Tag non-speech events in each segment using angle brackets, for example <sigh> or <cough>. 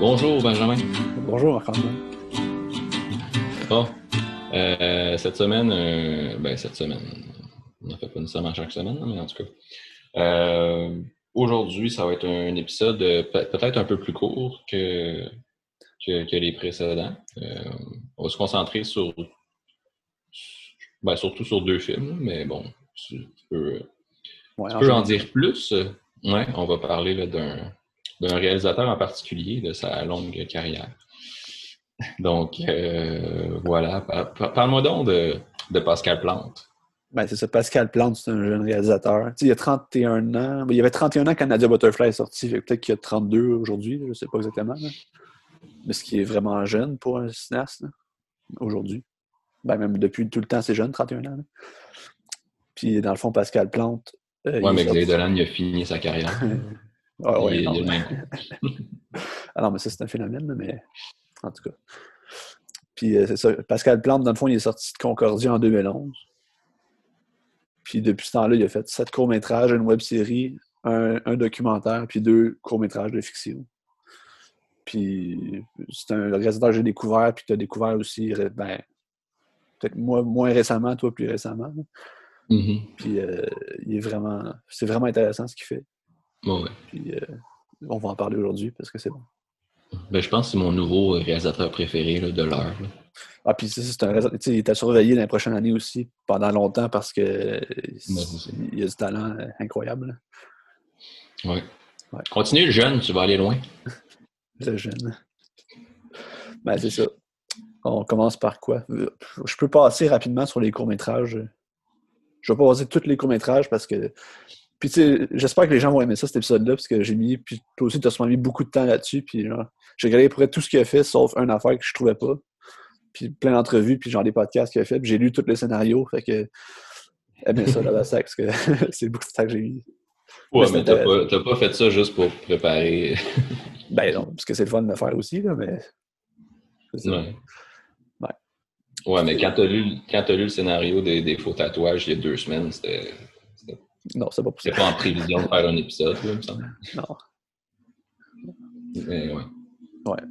Bonjour Benjamin. Bonjour Marc-Antoine. Bon, euh, cette semaine, euh, ben cette semaine, on n'en fait pas nécessairement chaque semaine, mais en tout cas. Euh, aujourd'hui, ça va être un épisode peut-être un peu plus court que, que, les précédents. on va se concentrer sur, ben, surtout sur deux films, mais bon, tu peux, en dire plus. Ouais, on va parler d'un d'un réalisateur en particulier de sa longue carrière. Donc, euh, voilà. Parle-moi donc de, Pascal Plante. Ben, c'est ça. Pascal Plante, c'est un jeune réalisateur. il y a 31 ans. Ben, il y avait 31 ans quand Nadia Butterfly est sorti. Peut-être qu'il y a 32 aujourd'hui. Je ne sais pas exactement. Mais ce qui est vraiment jeune pour un cinéaste aujourd'hui. Ben, même depuis tout le temps, c'est jeune, 31 ans. Puis, dans le fond, Pascal Plante. Euh, oui, mais Xavier Dolan, il a fini sa carrière. <laughs> Ah, non. <laughs> ah non, mais ça, c'est un phénomène, mais en tout cas. Puis euh, c'est ça. Pascal Plante, dans le fond, il est sorti de Concordia en 2011. Puis depuis ce temps-là, il a fait sept courts-métrages, une web-série, un, documentaire, puis deux courts-métrages de fiction. Puis c'est un réalisateur que j'ai découvert, puis tu as découvert aussi, ben, peut-être moins, moins récemment, toi plus récemment. Mm-hmm. Puis euh, il est vraiment, c'est vraiment intéressant ce qu'il fait. Puis, euh, on va en parler aujourd'hui parce que c'est bon. Ben, je pense que c'est mon nouveau réalisateur préféré de l'heure. Ah, puis c'est un réalisateur. Il t'a surveillé la prochaine année aussi pendant longtemps parce que il a du talent euh, incroyable. Oui. Continue le jeune, tu vas aller loin. le jeune. Ben, c'est ça. On commence par quoi? Je peux passer rapidement sur les courts-métrages. Je vais pas passer tous les courts-métrages parce que puis, tu sais, j'espère que les gens vont aimer ça, cet épisode-là, parce que j'ai mis, puis toi aussi, tu as sûrement mis beaucoup de temps là-dessus, puis genre, j'ai regardé pour tout ce qu'il a fait, sauf une affaire que je trouvais pas. Puis plein d'entrevues, puis genre des podcasts qu'il a fait, puis j'ai lu tous les scénarios, fait que, eh ça, là, ça, parce que <laughs> c'est beaucoup de ça que j'ai mis. Ouais, mais, t'as pas, pas, fait ça juste pour préparer. <laughs> ben non, parce que c'est le fun de le faire aussi, là, mais. Ouais. ouais. Ouais, mais quand t'as lu, lu le scénario des, des faux tatouages il y a deux semaines, c'était non, c'est pas possible. C'est pas en prévision de faire un épisode, là, il me semble. Non. Mais ouais. Ouais.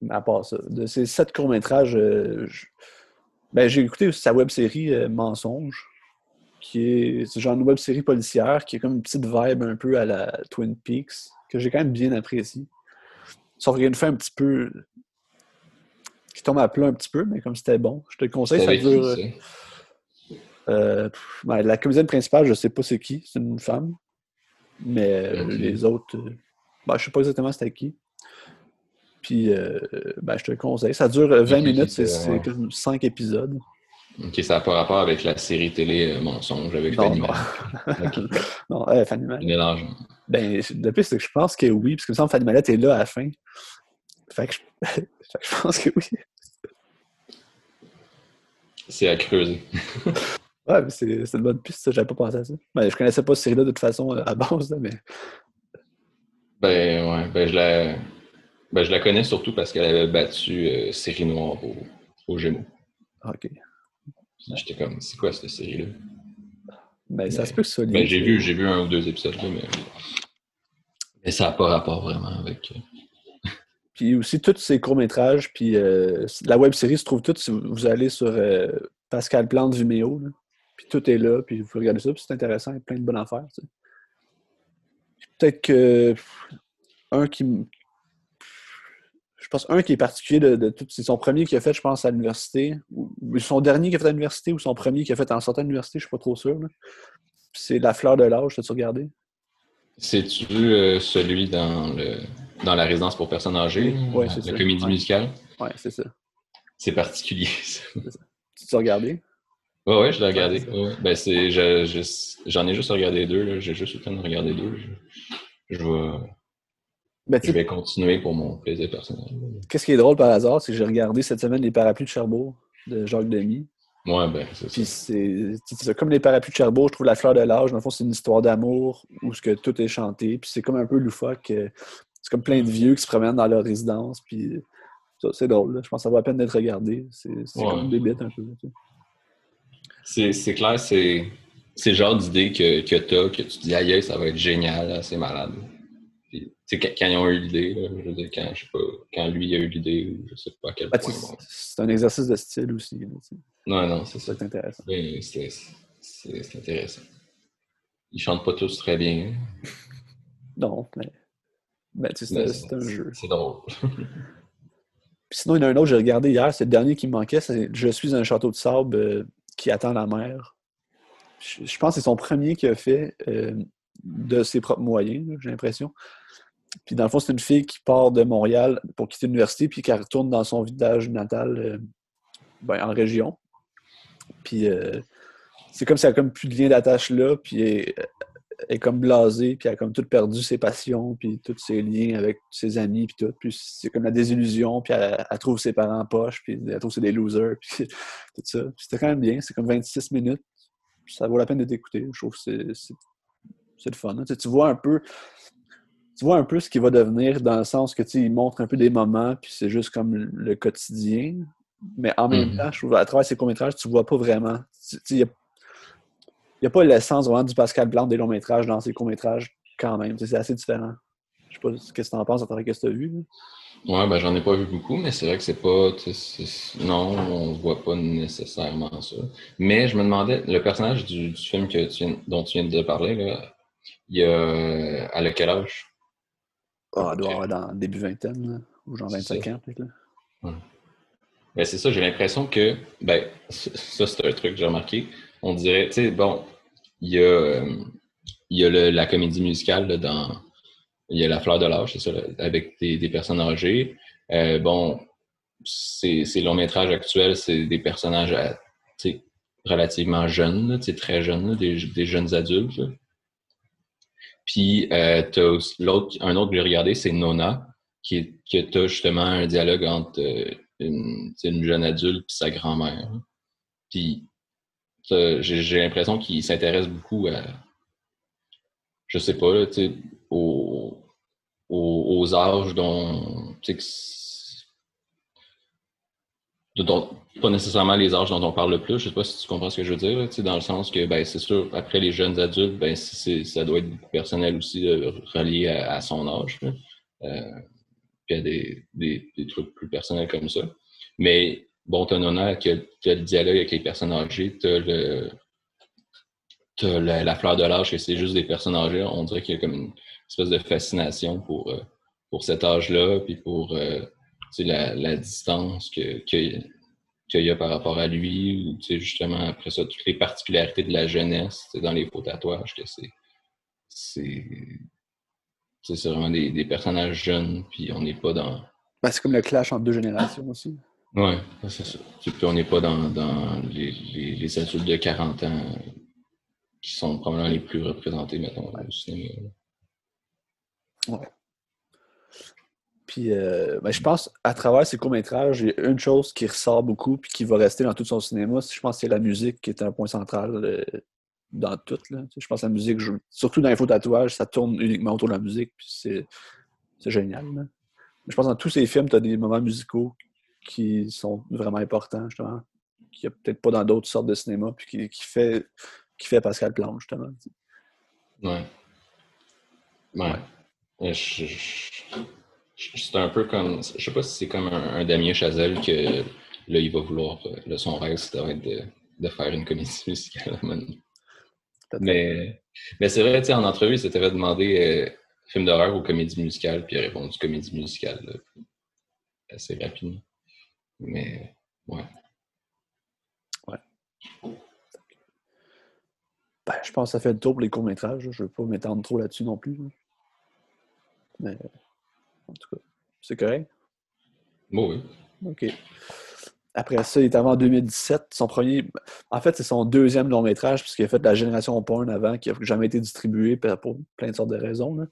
Mais à part ça, de ces sept courts-métrages, euh, ben, j'ai écouté sa web-série euh, Mensonge, qui est, c'est genre une web-série policière qui est comme une petite vibe un peu à la Twin Peaks, que j'ai quand même bien apprécié. Sauf qu'il y a une fin un petit peu. qui tombe à plat un petit peu, mais comme c'était bon, je te le conseille, ça dure. Euh, la comédienne principale, je ne sais pas c'est qui, c'est une femme. Mais euh, les autres, euh, ben, je ne sais pas exactement c'était qui. Puis, ben, je te le conseille. Ça dure 20 minutes, c'est comme 5 épisodes. Ok, ça n'a pas rapport avec la série télé Mensonge avec Fanny <laughs> non, euh, Fanny Mal. Ben, depuis, c'est que je pense que oui, parce que me semble Fanny Malette est là à la fin. Fait que je, <laughs> fait que je pense que oui. C'est à creuser. <laughs> Ouais, c'est une bonne piste, ça. J'avais pas pensé à ça. Mais je connaissais pas cette série-là de toute façon à <laughs> base, mais. Ben, ouais. Ben, je la, ben, je la connais surtout parce qu'elle avait battu euh, Série Noire au, au Gémeaux. OK. J'étais comme, c'est quoi cette série-là? Ben, ça se peut que ça ben, j'ai vu, j'ai vu un ou deux épisodes, là, mais. Mais ça n'a pas rapport vraiment avec. Euh, <laughs> puis aussi, tous ces courts-métrages, puis euh, la web-série se trouve toutes si vous allez sur Pascal Plante Vimeo. Là. Puis tout est là, puis vous pouvez regarder ça, puis c'est intéressant, il y a plein de bonnes affaires. Peut-être que un qui je pense un qui est particulier de, de tout, c'est son premier qui a fait, je pense, à l'université, ou son dernier qui a fait à l'université, ou son premier qui a fait en sortant de l'université, je suis pas trop sûr. C'est La fleur de l'âge, t'as-tu regardé? C'est-tu euh, celui dans le dans la résidence pour personnes âgées? Oui, c'est ça. La comédie musicale? Oui, c'est ça. C'est particulier, ça. Tu t'as regardé? Oui, oui, je l'ai regardé. Ben, c'est, j'en ai juste regardé deux. J'ai juste eu le temps de regarder deux. Je, vais, ben, je vais continuer pour mon plaisir personnel. Qu'est-ce qui est drôle par hasard, c'est que j'ai regardé cette semaine Les Parapluies de Cherbourg de Jacques Demy. Ouais, ben, c'est Puis c'est, comme Les Parapluies de Cherbourg, je trouve La Fleur de l'âge, dans le fond, c'est une histoire d'amour où ce que tout est chanté. Puis c'est comme un peu loufoque. C'est comme plein de vieux qui se promènent dans leur résidence. Puis c'est drôle. Je pense que ça vaut la peine d'être regardé. C'est, comme des bêtes un peu. C'est clair, c'est le genre d'idée que, que tu as, que tu dis, aïe, ça va être génial, c'est malade. quand, quand ils ont eu l'idée, là, je veux dire, quand, je sais pas, quand lui a eu l'idée, je sais pas à quel Ah, point. bon. c'est un exercice de style aussi. Non, non, c'est C'est ça. ça qui est intéressant. C'est c'est- c'est intéressant. Ils chantent pas tous très bien. Non, mais, tu sais, c'est c'est un jeu. C'est drôle. Puis sinon, il y en a un autre que j'ai regardé hier, c'est le dernier qui me manquait, c'est Je suis un château de sable euh, qui attend la mer. Je, pense que c'est son premier qu'il a fait euh, de ses propres moyens, j'ai l'impression. Puis dans le fond, c'est une fille qui part de Montréal pour quitter l'université, puis qui retourne dans son village natal euh, ben, en région. Puis euh, c'est comme si elle a comme plus de lien d'attache là, puis elle est comme blasée, puis elle a comme tout perdu ses passions, puis tous ses liens avec ses amis, puis tout. Puis c'est comme la désillusion, puis elle, elle trouve ses parents poches, puis elle trouve que c'est des losers, <laughs> puis tout ça. C'était quand même bien, c'est comme 26 minutes. Ça vaut la peine d'être écouté. Je trouve que c'est- le fun. hein. Tu, sais, tu vois un peu tu vois un peu ce qu'il va devenir dans le sens que tu sais, il montre un peu des moments, puis c'est juste comme le- quotidien. Mais en même Mhm. temps, je trouve à travers ces courts-métrages, tu vois pas vraiment. Tu a, il y a pas l'essence vraiment du Pascal Blanc des longs-métrages dans ces courts-métrages quand même. C'est assez différent. Je sais pas ce que tu en penses à travers ce que tu as vu. Ouais, ben j'en ai pas vu beaucoup, mais c'est vrai que c'est pas. Non, on voit pas nécessairement ça. Mais je me demandais, le personnage du, du film que tu viens- dont tu viens de parler, là, il a. Elle a quel âge? Ah, elle doit avoir dans le début vingtaine, là, ou genre C'est 25 ça. ans, peut-être. Ben, c'est ça, j'ai l'impression que, ben, ça, c'est un truc que j'ai remarqué. On dirait, tu sais, bon, il y a, euh, a la comédie musicale dans. Il y a La Fleur de l'âge, c'est ça, avec des, des personnes âgées. Euh, bon, ces, longs métrages actuels, c'est des personnages sais, relativement jeunes, très jeunes, des, jeunes adultes. Puis, euh, t'as l'autre, un autre que j'ai regardé, c'est Nona, qui est, tu justement un dialogue entre euh, une, jeune adulte et sa grand-mère. Puis, t'as- j'ai j'ai l'impression qu'il s'intéresse beaucoup à, je sais pas, aux, aux, âges dont, pas nécessairement les âges dont on parle le plus, je sais pas si tu comprends ce que je veux dire, dans le sens que, ben, c'est sûr, après les jeunes adultes, ben, ça doit être beaucoup personnel aussi, euh, relié à, son âge. Euh, puis à des, des, des trucs plus personnels comme ça. Mais bon, t'as Nona qui a, qui a le dialogue avec les personnes âgées, le t'as la, fleur de l'âge, que c'est juste des personnes âgées. On dirait qu'il y a comme une espèce de fascination pour, euh, cet âge-là, puis pour euh, tu la, distance que, que- qu'il y a par rapport à lui, ou tu justement, après ça, toutes les particularités de la jeunesse tu dans les faux tatouages, que c'est tu c'est vraiment des, des personnages jeunes, puis on n'est pas dans. Ben, c'est comme le clash entre deux générations aussi. Ouais, c'est ça. Puis on n'est pas dans, dans les, les, les adultes de 40 ans qui sont probablement les plus représentés, mettons, au cinéma. là. Puis, euh, ben, je pense, à travers ces courts-métrages, il y a une chose qui ressort beaucoup puis qui va rester dans tout son cinéma. Je pense que c'est la musique qui est un point central euh, dans tout. Là. Je pense que la musique, je- surtout dans les faux tatouages, ça tourne uniquement autour de la musique. Puis c'est, c'est génial. là. Je pense que dans tous ces films, tu as des moments musicaux qui sont vraiment importants, justement. Qu'il n'y a peut-être pas dans d'autres sortes de cinéma, puis qui, qui fait, qui fait Pascal Plante, justement. Ouais. Ouais. Je- je- je- c'est un peu comme. Je sais pas si c'est comme un, un Damien Chazelle que là, il va vouloir. euh, Là, son rêve, ça va être de, de faire une comédie musicale. Mais, mais c'est vrai, tu sais, en entrevue, il s'était fait demander euh, film d'horreur ou comédie musicale, puis il a répondu comédie musicale là, assez rapidement. Mais, ouais. Ben, je pense que ça fait le tour pour les courts-métrages. Je ne veux pas m'étendre trop là-dessus non plus. Mais, en tout cas, c'est correct. Bon, oui. OK. Après ça, il est avant en 2017. Son premier. En fait, c'est son deuxième long métrage, puisqu'il a fait la génération porn avant, qui n'a jamais été distribué pour pour plein de sortes de raisons. là.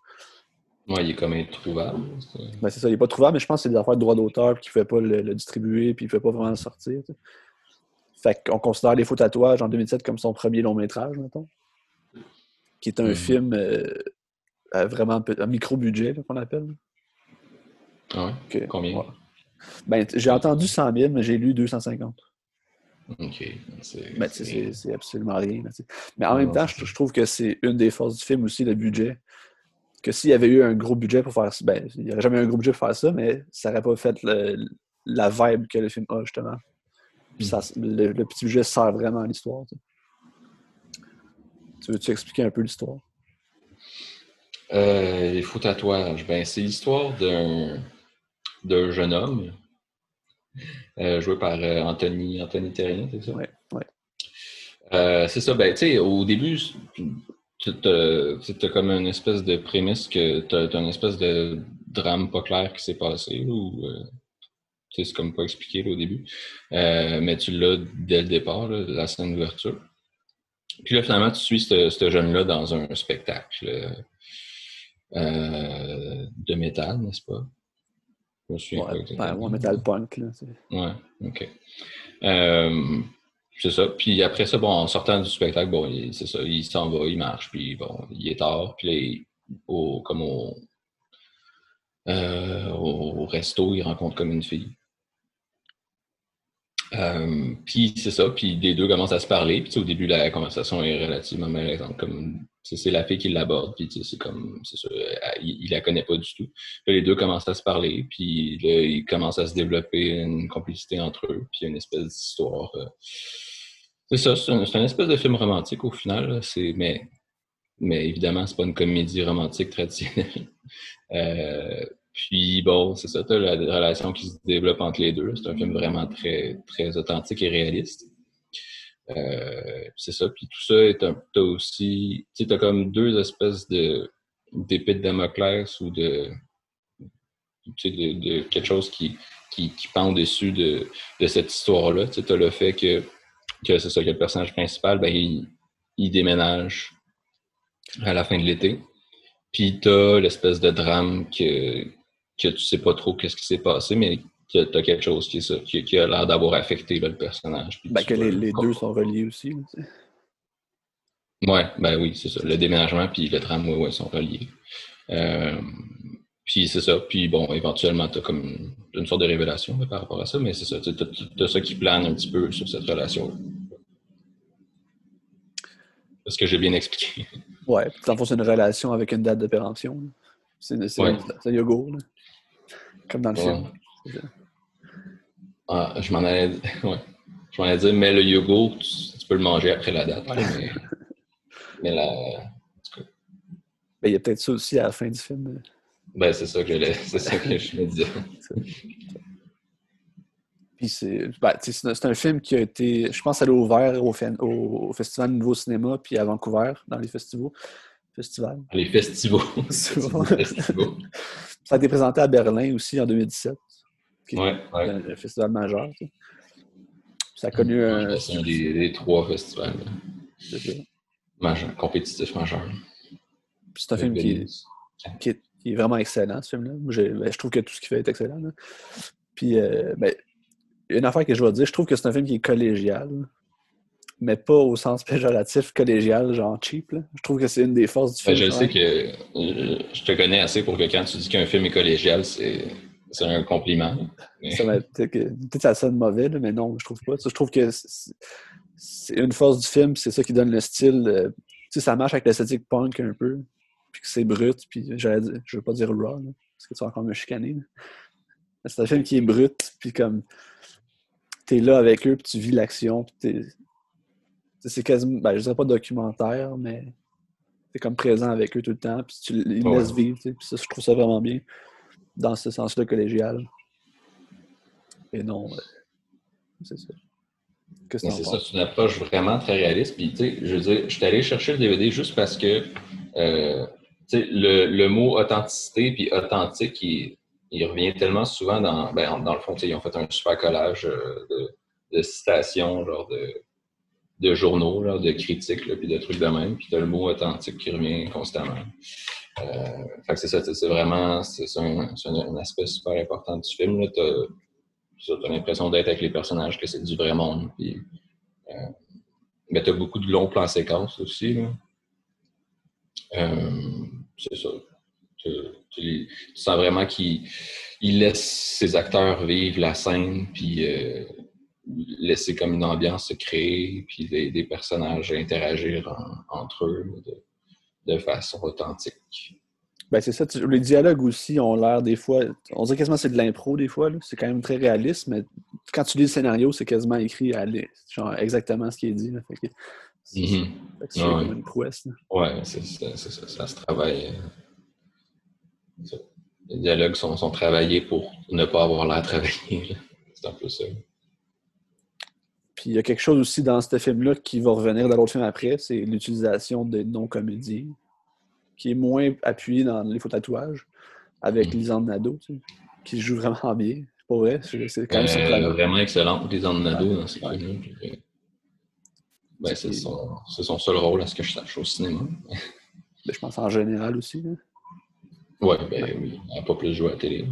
Ouais, il est comme introuvable. Ben, c'est ça, il n'est pas trouvable, mais je pense que c'est des affaires de droit d'auteur puis qu'il ne fait pas le, le distribuer puis il ne fait pas vraiment le sortir. tu sais. Fait qu'on considère Les Faux Tatouages en 2007 comme son premier long métrage, mettons. Qui est un Mhm. film euh, à vraiment à micro-budget, qu'on appelle. Ah ouais? Que- Combien? Ben, j'ai entendu 100 000, mais j'ai lu 250. Ok. C'est Ben, c'est c'est absolument rien. Mais en même temps, je trouve que c'est une des forces du film aussi, le budget. Que s'il y avait eu un gros budget pour faire ça, ben, il n'y aurait jamais eu un gros budget pour faire ça, mais ça n'aurait pas fait la vibe que le film a, justement. Puis ça, le, petit budget sert vraiment à l'histoire. Tu veux-tu expliquer un peu l'histoire? Euh, les faux tatouages. Ben, c'est l'histoire d'un, jeune homme euh, joué par euh, Anthony, Anthony Terrien, c'est ça? Oui, ouais. Euh, c'est ça. Ben, tu sais, au début, tu as, comme une espèce de prémisse que tu as, une espèce de drame pas clair qui s'est passé, ou c'est comme pas expliqué au début. mais tu l'as dès le départ, la scène d'ouverture. Puis là, finalement, tu suis ce jeune-là dans un spectacle euh, de métal, n'est-ce pas? Je me souviens ouais, métal punk. Là, ouais, ok. C'est ça. Puis après ça, bon, en sortant du spectacle, bon, c'est ça, il s'en va, il marche, puis bon, il est tard, puis là, au, comme au, euh, au resto, il rencontre comme une fille. Euh, puis c'est ça, puis les deux commencent à se parler. Puis au début, la conversation est relativement malaisante. Comme c'est la fille qui l'aborde, puis c'est comme c'est ça, il, la connaît pas du tout. les deux commencent à se parler, puis là, il commence à se développer une complicité entre eux, puis une espèce d'histoire. Euh, c'est ça, c'est un, une espèce de film romantique au final, c'est mais mais évidemment, c'est pas une comédie romantique traditionnelle. <laughs> Euh, puis bon, c'est ça, la relation qui se développe entre les deux. C'est un film vraiment très, très authentique et réaliste. Euh, c'est ça. Puis tout ça est un peu aussi. Tu sais, t'as comme deux espèces de de Damoclès ou de, tu de, quelque chose qui, qui, pend au-dessus de, de cette histoire-là. Tu t'as le fait que, que c'est ça, que le personnage principal, ben, il, déménage à la fin de l'été. Puis t'as l'espèce de drame que, que tu sais pas trop qu'est-ce qui s'est passé, mais que tu as quelque chose qui, ça, qui, a l'air d'avoir affecté le personnage. Ben, que les, deux sont reliés aussi. ouais, ben oui, c'est ça. Le déménagement puis le drame, oui, sont reliés. Euh, puis c'est ça. Puis bon, éventuellement, tu as comme une sorte de révélation par rapport à ça, mais c'est ça. Tu as, ça qui plane un petit peu sur cette relation-là. Est-ce que j'ai bien expliqué? Ouais, dans c'est une relation avec une date de péremption. C'est ouais. un yogourt. Là. Comme dans le film. Ah, je m'en allais, <laughs> ouais. je m'en allais dire, mais le yogourt, tu, peux le manger après la date. mais, mais la. Il y a peut-être ça aussi à la fin du film. Ben, c'est ça que, <laughs> c'est ça que je me disais. Puis c'est, ben, c'est un film qui a été, je pense, elle a ouvert au, au, Festival Nouveau Cinéma, puis à Vancouver, dans les festivals. festivals. Les festivals. <laughs> Ça a été présenté à Berlin aussi en 2017. Qui ouais, un festival majeur. Ça a connu un. C'est un des, trois festivals majeurs, compétitifs majeurs. C'est un film qui est, vraiment excellent, ce film-là. Ben, je, trouve que tout ce qu'il fait est excellent. Puis, euh, ben, une affaire que je dois dire, je trouve que c'est un film qui est collégial, mais pas au sens <laughs> péjoratif collégial, genre cheap. Je trouve que c'est une des forces du ben, film. je sais que euh, je te connais assez pour que quand tu dis qu'un film est collégial, c'est un compliment. <laughs> Peut-être que ça sonne mauvais, mais non, je trouve pas. je trouve que c'est une force du film, c'est ça qui donne le style. tu sais, ça marche avec l'esthétique punk un peu, puis que c'est brut, puis je veux pas dire raw, parce que tu vas encore me chicaner. C'est un film qui est brut, puis comme t'es là avec eux, puis tu vis l'action, puis c'est quasiment, ben, je dirais pas documentaire, mais t'es comme présent avec eux tout le temps, puis tu les laisses vivre, puis ça, je trouve ça vraiment bien, dans ce sens-là collégial. Et non, euh, c'est ça. C'est ça, c'est une approche vraiment très réaliste. Puis, tu sais, je veux dire, je suis allé chercher le DVD juste parce que, euh, tu sais, le, le, mot authenticité puis authentique, il, il revient tellement souvent dans, ben, dans le fond, ils ont fait un super collage euh, de, de citations, genre de, de journaux, là, de critiques, puis de trucs de même. Puis tu as le mot authentique qui revient constamment. Euh, c'est ça, c'est vraiment c'est un, un, aspect super important du film. Tu as, l'impression d'être avec les personnages, que c'est du vrai monde. Euh, mais tu as beaucoup de longs plans séquences aussi. Euh, c'est ça tu, sens vraiment qu'il laisse ses acteurs vivre la scène, puis laisser comme une ambiance se créer, puis des, personnages interagir entre eux façon authentique. Ben, c'est ça. Les dialogues aussi ont l'air des fois. On dirait quasiment que c'est de l'impro des fois. C'est quand même très réaliste, mais quand tu lis le scénario, c'est quasiment écrit à genre exactement ce qui est dit. C'est Mhm. c'est Ouais. comme une prouesse. là. Ouais, c'est ça, ça se travaille. euh. Les dialogues sont, sont travaillés pour ne pas avoir l'air travaillé. là. C'est un peu ça. Puis il y a quelque chose aussi dans ce film-là qui va revenir dans l'autre film après, c'est l'utilisation des non-comédiens, qui est moins appuyé dans les faux tatouages, avec Mm. Lisande Nadeau, tu sais, qui joue vraiment bien. Pour vrai, c'est quand même Euh, vraiment excellente, les Nado dans ces Ouais. films-là. puis, euh, Ben, c'est son, son seul rôle à ce que je sache au cinéma. Ben, je pense en général aussi. là. Ouais, ben oui, elle n'a pas plus joué à la télé.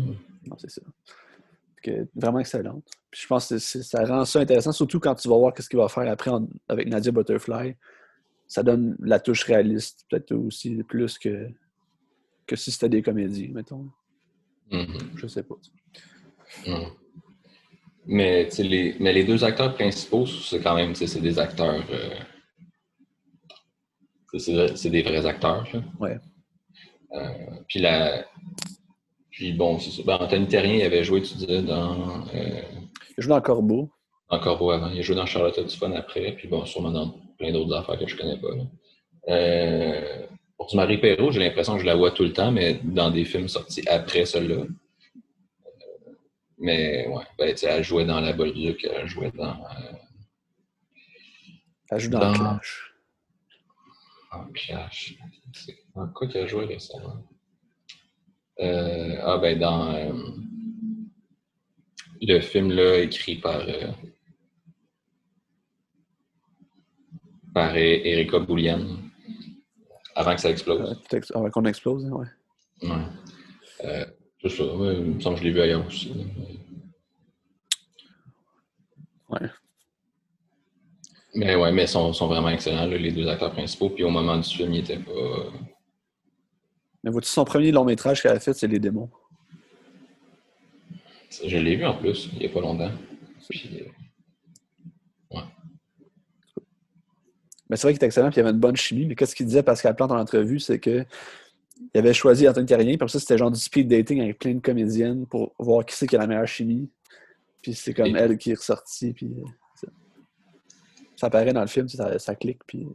Non, c'est ça. Que, vraiment excellente. Puis je pense que ça rend ça intéressant, surtout quand tu vas voir ce qu'il va faire après en- avec Nadia Butterfly. Ça donne la touche réaliste, peut-être aussi plus que, que si c'était des comédies, mettons. Mhm. Je sais pas. Mhm. Mais, les, mais les deux acteurs principaux, c'est quand même, c'est des acteurs. euh, c'est des vrais acteurs. là. Ouais. Euh, puis la. Puis bon, c'est ça. Ben, Anthony Terrien, il avait joué, tu disais, dans. Euh, Il joue dans Corbeau. dans Corbeau avant. Il a joué dans Charlotte du Fun après. Puis bon, sûrement dans plein d'autres affaires que je connais pas. là. Euh, pour du Marie Perrault, j'ai l'impression que je la vois tout le temps, mais dans des films sortis après celui-là. Euh, Mais ouais, ben, elle jouait dans La Bolduc, elle jouait dans. euh, Elle joue dans Dans- Clash. en Clash. C'est dans quoi qu'elle a joué récemment? Euh, ah ben dans euh, le film là écrit par euh, par Erika Boulian avant que ça explose. avant qu'on explose, hein, ouais. Ouais. C'est ça, ouais, il me semble que je l'ai vu ailleurs aussi. Ouais. Mais ouais, mais ils sont, sont vraiment excellents, là, les deux acteurs principaux. Puis au moment du film, ils n'étaient pas. Mais vois-tu, son premier long métrage qu'elle a fait, c'est Les démons. Je l'ai vu en plus, il n'y a pas longtemps. Puis, euh, Mais c'est vrai qu'il était excellent, puis il avait une bonne chimie. Mais qu'est-ce qu'il disait Pascal Plante en entrevue, c'est que il avait choisi Anthony Carrien, puis ça, c'était genre du speed dating avec plein de comédiennes pour voir qui c'est qui a la meilleure chimie. Puis c'est comme Et- elle qui est ressortie, puis euh, ça, ça apparaît dans le film, ça, ça clique, puis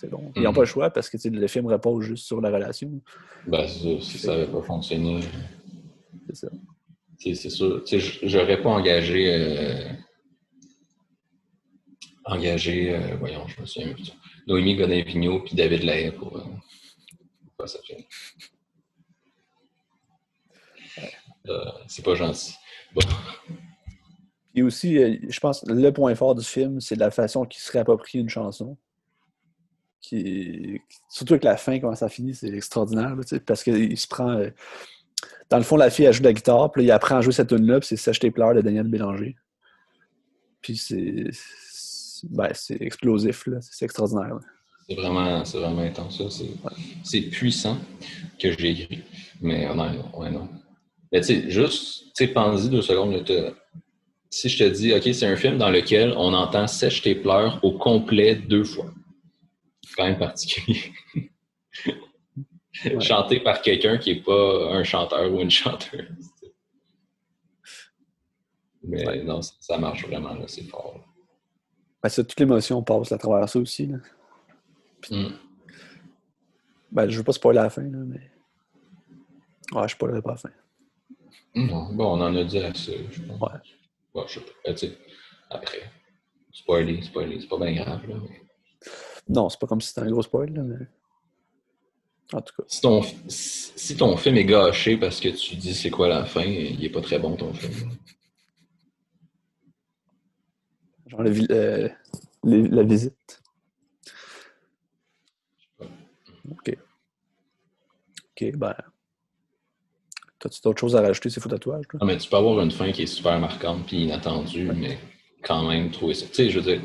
c'est bon. Ils n'ont Mhm. pas le choix parce que le film repose juste sur la relation. Ben, c'est ça, si ça n'avait pas fonctionné, C'est ça. c'est sûr. J'aurais pas engagé. euh, engagé, euh, voyons, je me souviens plus. Noémie Godin-Vigneault puis David Lahaye pour. euh, pour faire cette film. Euh, c'est pas gentil. Bon. Puis aussi, je pense que le point fort du film, c'est la façon qu'il se réapproprie une chanson. Qui, surtout avec la fin, comment ça finit, c'est extraordinaire. là, parce qu'il se prend. euh, dans le fond, la fille, elle joue de la guitare, puis là, il apprend à jouer cette tune-là, puis c'est Sèche tes pleurs de Daniel Bélanger. Puis c'est. Ben, c'est explosif, là. C'est extraordinaire. là. C'est vraiment, c'est vraiment intense, ça. C'est, puissant que j'ai écrit. Mais non, ouais, non. Mais tu sais, juste, tu sais, pense-y deux secondes. là, si je te dis, OK, c'est un film dans lequel on entend Sèche tes pleurs au complet deux fois. Quand même particulier. Ouais. Chanté par quelqu'un qui n'est pas un chanteur ou une chanteuse. Mais Ouais. non, ça, ça marche vraiment, là, c'est fort. là. Ben, ça, toute l'émotion passe à travers ça aussi. Là. Mm. Ben, je veux pas spoiler la fin, là, mais. Ouais, je spoilerai pas la fin. Non, bon, on en a dit assez, je pense. Ouais. Bon, je sais pas. Ben, sais, après, spoiler, spoiler, c'est pas bien grave. Là, mais- Non, c'est pas comme si c'était un gros spoil, là, mais. En tout cas. si, ton, si si ton film est gâché parce que tu dis c'est quoi la fin, il est pas très bon ton film. Genre le euh, les- la visite. OK. OK, ben. T'as-tu d'autres choses à rajouter, ces faux tatouages? Non, mais tu peux avoir une fin qui est super marquante puis inattendue, mais quand même trouver ça. Tu sais, je veux dire,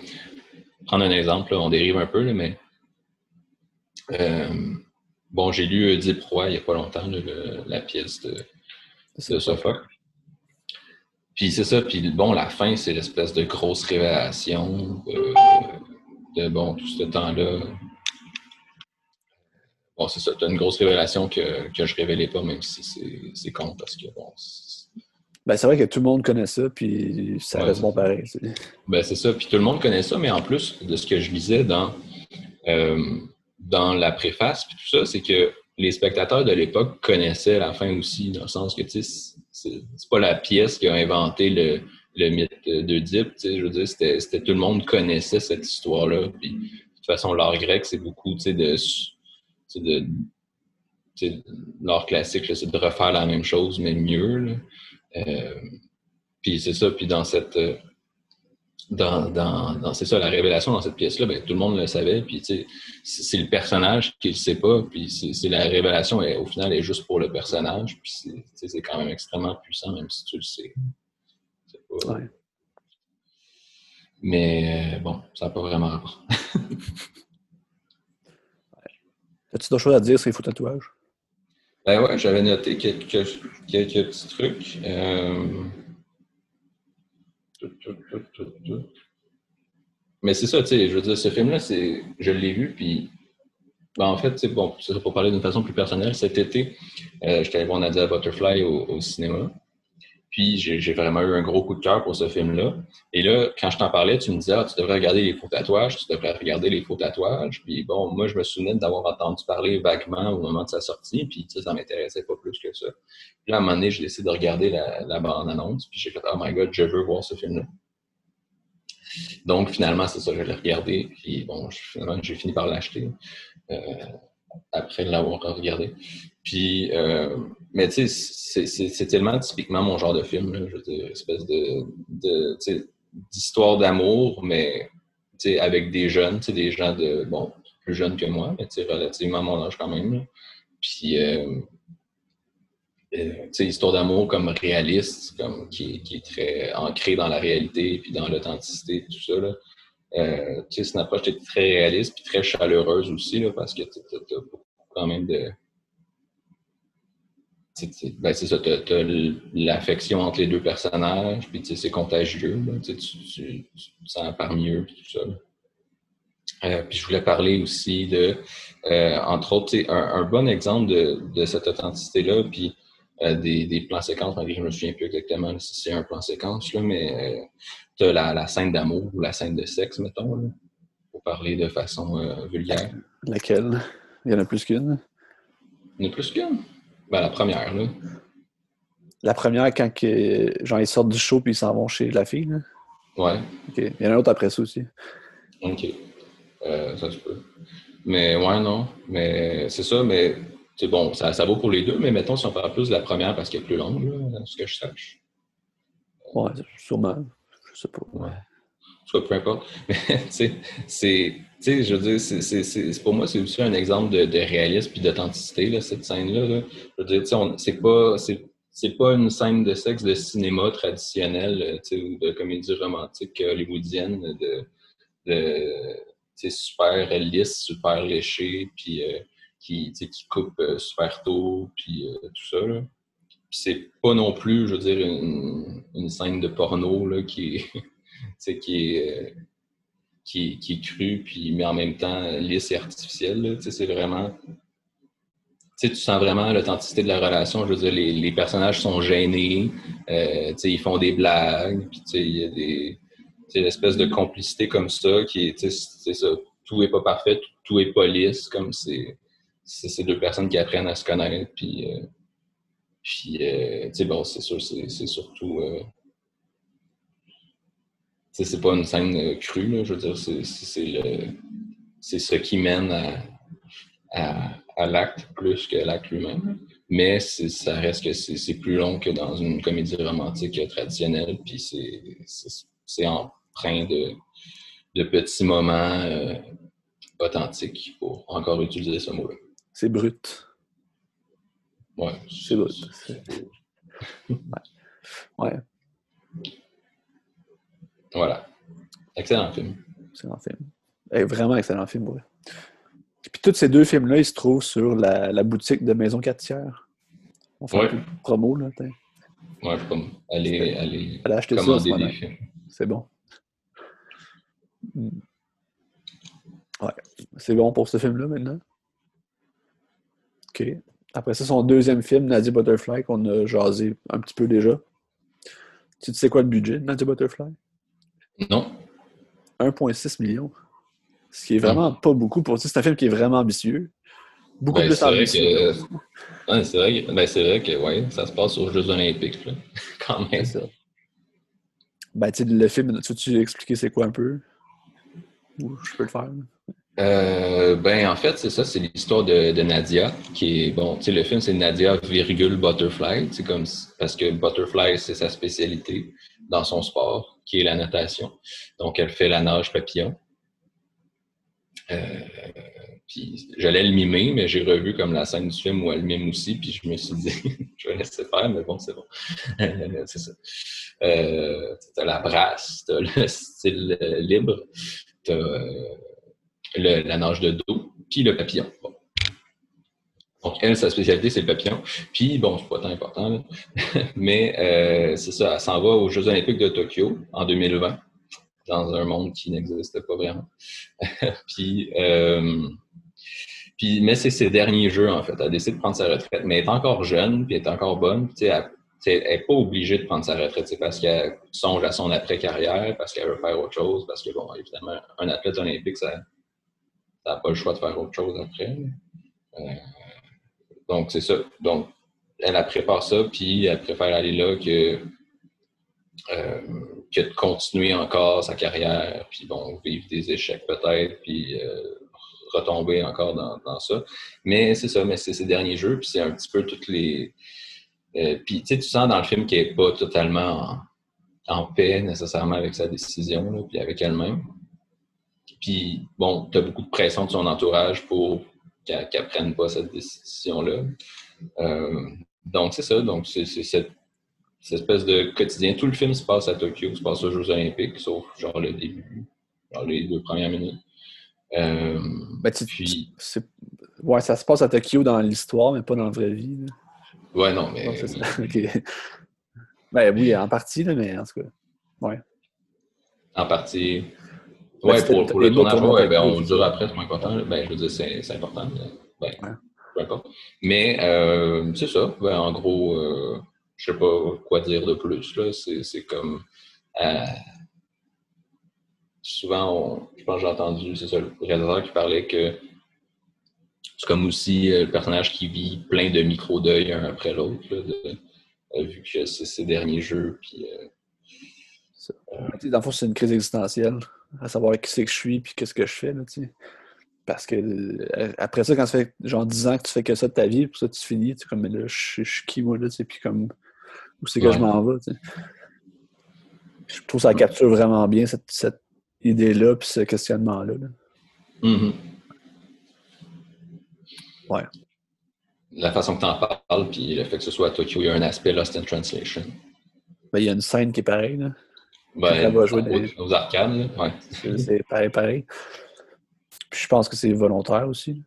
prendre un exemple, là, on dérive un peu, là, mais. euh, bon, j'ai lu Oedipe Roy il n'y a pas longtemps, là, le- la pièce de, de Sophocle. Puis c'est ça, puis bon, la fin, c'est l'espèce de grosse révélation euh, de, bon, tout ce temps-là. bon, c'est ça, as une grosse révélation que, que je révélais pas, même si c'est con, parce que bon. Ben, c'est vrai que tout le monde connaît ça, puis ça reste bon pareil. Ben, c'est ça, puis tout le monde connaît ça, mais en plus de ce que je lisais dans, euh, dans la préface, puis tout ça, c'est que les spectateurs de l'époque connaissaient la fin aussi, dans le sens que, tu sais, c'est pas la pièce qui a inventé le, le mythe d'Oedipe, tu sais, je veux dire, c'était tout le monde connaissait cette histoire-là, puis de toute façon, l'art grec, c'est beaucoup, tu sais, de de l'art classique, c'est de refaire la même chose, mais mieux. Euh, puis c'est ça, puis dans cette. Euh, dans, dans, c'est ça, la révélation dans cette pièce-là, ben, tout le monde le savait, puis c'est le personnage qui ne le sait pas, puis c'est la révélation, et au final, est juste pour le personnage, puis c'est quand même extrêmement puissant, même si tu le sais. Mais euh, bon, ça n'a pas vraiment rapport. <laughs> As-tu d'autres choses à dire sur les faux tatouages? Ben ouais, j'avais noté quelques, petits trucs. Euh, Mais c'est ça, tu sais, je veux dire, ce film-là, je l'ai vu, puis ben, en fait, bon, pour parler d'une façon plus personnelle, cet été, euh, j'étais allé voir Nadia Butterfly au cinéma. Puis j'ai vraiment eu un gros coup de cœur pour ce film-là. Et là, quand je t'en parlais, tu me disais, ah, tu devrais regarder les faux tatouages, tu devrais regarder les faux tatouages. Puis bon, moi, je me souvenais d'avoir entendu parler vaguement au moment de sa sortie, puis ça, ça m'intéressait pas plus que ça. Puis là, à un moment donné, j'ai décidé de regarder la, la bande-annonce, puis j'ai fait, oh my god, je veux voir ce film-là. Donc, finalement, c'est ça, je l'ai regardé, puis bon, finalement, j'ai fini par l'acheter. Euh, après l'avoir regardé. Puis, euh, mais tu sais, c'est tellement typiquement mon genre de film, là, je veux dire, espèce de, de d'histoire d'amour, mais avec des jeunes, des gens de, bon, plus jeunes que moi, mais relativement à mon âge quand même. Puis, euh, euh, histoire d'amour comme réaliste, comme qui, qui, est très ancrée dans la réalité, puis dans l'authenticité, tout ça. Là. Euh, c'est une approche très réaliste puis très chaleureuse aussi, là, parce que tu as, quand même de. Ben, c'est ça, tu as, l'affection entre les deux personnages, puis c'est contagieux, là, tu, tu, tu, sens parmi eux, puis tout ça. Euh, puis je voulais parler aussi de, euh, entre autres, un, un, bon exemple de, de cette authenticité-là, puis euh, des, des, plans séquences, malgré que je me souviens plus exactement si c'est un plan séquence, là, mais tu as la, la, scène d'amour ou la scène de sexe, mettons, là, pour parler de façon vulgaire. Laquelle? Il y en a plus qu'une? Il y en a plus qu'une? Ben, la première, là. La première, quand que, genre, ils sortent du show puis ils s'en vont chez la fille, là? Ouais. OK. Il y en a un autre après ça aussi. OK. ça se peut. Mais ouais, non. Mais c'est ça, mais c'est bon, ça, ça vaut pour les deux, mais mettons si on parle plus de la première parce qu'elle est plus longue, là, ce que je sache. Ouais, sûrement. Je sais pas. Ouais. En tout cas, peu importe. <laughs> Mais tu sais, c'est, je veux dire, pour moi, c'est aussi un exemple de, réalisme et d'authenticité, cette scène-là. Là. Je veux dire, c'est pas, c'est, pas une scène de sexe de cinéma traditionnel, ou de comédie romantique hollywoodienne, de, de super lisse, super léché, puis euh, qui, qui coupe euh, super tôt, puis euh, tout ça. Là. C'est pas non plus, je veux dire, une, une scène de porno là, qui <laughs> qui est, euh, qui, qui est crue, puis, mais en même temps lisse et artificielle. C'est vraiment. Tu, sais, tu sens vraiment l'authenticité de la relation. Je veux dire, les, les personnages sont gênés, euh, tu sais, ils font des blagues, puis tu sais, il y a des. une espèce de complicité comme ça qui est. C'est ça. Tout est pas parfait, tout, tout est pas lisse, comme c'est c'est ces deux personnes qui apprennent à se connaître. Puis, euh, puis euh, tu sais, bon, c'est sûr, c'est surtout. Euh, c'est pas une scène crue, là, je veux dire, c'est ce qui mène à, à, à l'acte plus que l'acte lui-même. Mais ça reste que c'est plus long que dans une comédie romantique traditionnelle, puis c'est empreint de, de petits moments euh, authentiques, pour encore utiliser ce mot-là. C'est brut. Ouais. C'est brut. ouais. ouais. Voilà. Excellent film. Excellent film. Eh, vraiment excellent film, ouais. Puis tous ces deux films-là, ils se trouvent sur la, la boutique de Maison Quartière. On fait ouais. un peu de promo, là. Ouais, comme allez, allez, allez acheter ça. C'est bon. Hmm. Ouais. C'est bon pour ce film-là maintenant? OK. Après ça, son deuxième film, Nadia Butterfly, qu'on a jasé un petit peu déjà. Tu sais quoi le budget de Nadia Butterfly? Non. 1,6 million. Ce qui est vraiment pas beaucoup pour. C'est un film qui est vraiment ambitieux. Beaucoup Ben, plus c'est vrai ambitieux. que, ouais, c'est vrai, que- ben, c'est vrai que ouais, ça se passe aux Jeux Olympiques, là, <laughs> quand même. Ça. Ben, tu le film, tu veux-tu expliquer c'est quoi un peu? Ou je peux le faire? Euh, ben, en fait, c'est ça, c'est l'histoire de, de Nadia, qui est, bon, tu sais, le film, c'est Nadia, virgule, Butterfly, c'est comme, parce que Butterfly, c'est sa spécialité dans son sport, qui est la natation. Donc, elle fait la nage papillon. Euh, puis, j'allais le mimer, mais j'ai revu comme la scène du film où elle mime aussi, puis je me suis dit, <laughs> je vais laisser faire, mais bon, c'est bon. <laughs> c'est ça. Euh, t'as la brasse, t'as le <laughs> style libre, t'as euh, la nage de dos, puis le papillon. Donc, elle, sa spécialité, c'est le papillon. Puis, bon, c'est pas tant important, <laughs> mais euh, c'est ça, elle s'en va aux Jeux olympiques de Tokyo en 2020, dans un monde qui n'existait pas vraiment. <laughs> puis, euh, puis, mais c'est ses derniers jeux, en fait. Elle décide de prendre sa retraite, mais elle est encore jeune, puis elle est encore bonne. Puis, elle n'est pas obligée de prendre sa retraite, c'est parce qu'elle songe à son après-carrière, parce qu'elle veut faire autre chose, parce que, bon, évidemment, un athlète olympique, ça n'a pas le choix de faire autre chose après. Donc, c'est ça. Donc, elle, elle prépare ça, puis elle préfère aller là que, euh, que de continuer encore sa carrière, puis bon, vivre des échecs peut-être, puis euh, retomber encore dans, ça. Mais c'est ça, mais c'est ses derniers jeux, puis c'est un petit peu toutes les euh, puis, tu sens dans le film qu'elle n'est pas totalement en, paix nécessairement avec sa décision, puis avec elle-même. Puis, bon, tu as beaucoup de pression de son entourage pour qu'elle ne prenne pas cette décision-là. Euh, donc, c'est ça. Donc, c'est cette, cette espèce de quotidien. Tout le film se passe à Tokyo, se passe aux Jeux Olympiques, sauf genre le début, genre les deux premières minutes. Euh, Ben, tu- puis, Ouais, ça se passe à Tokyo dans l'histoire, mais pas dans la vraie vie. là. ouais, non, mais. Non, ça. <laughs> Ben oui, en partie, là, mais en tout cas. En partie. C'était- pour, le tournage, ouais, ben, on dure après, c'est pas important. Ben, je veux dire, c'est important. Ben, Ouais. peu importe. Mais euh, c'est ça. Ben, en gros, euh, je sais pas quoi dire de plus. C'est comme. euh, souvent, on- je pense que j'ai entendu, c'est ça, le réalisateur qui parlait que c'est comme aussi euh, le personnage qui vit plein de micro-deuils un après l'autre, vu que c'est ses derniers jeux. Puis, euh, Dans le fond, c'est une crise existentielle, à savoir qui c'est que je suis puis qu'est-ce que je fais. Là. Parce que euh, après ça, quand ça fait genre 10 ans que tu fais que ça de ta vie, puis ça tu finis, tu comme mais là, je, suis- qui moi là, puis comme où c'est que Ouais. je m'en vais. Je trouve que ça capture vraiment bien cette, cette idée-là puis ce questionnement-là. là. mhm. Ouais. La façon que tu en parles, puis le fait que ce soit à Tokyo, il y a un aspect Lost in Translation. Ben, il y a une scène qui est pareille. là. Ben, elle va jouer des- là, ouais. <laughs> C'est pareil, pareil. Puis je pense que c'est volontaire aussi.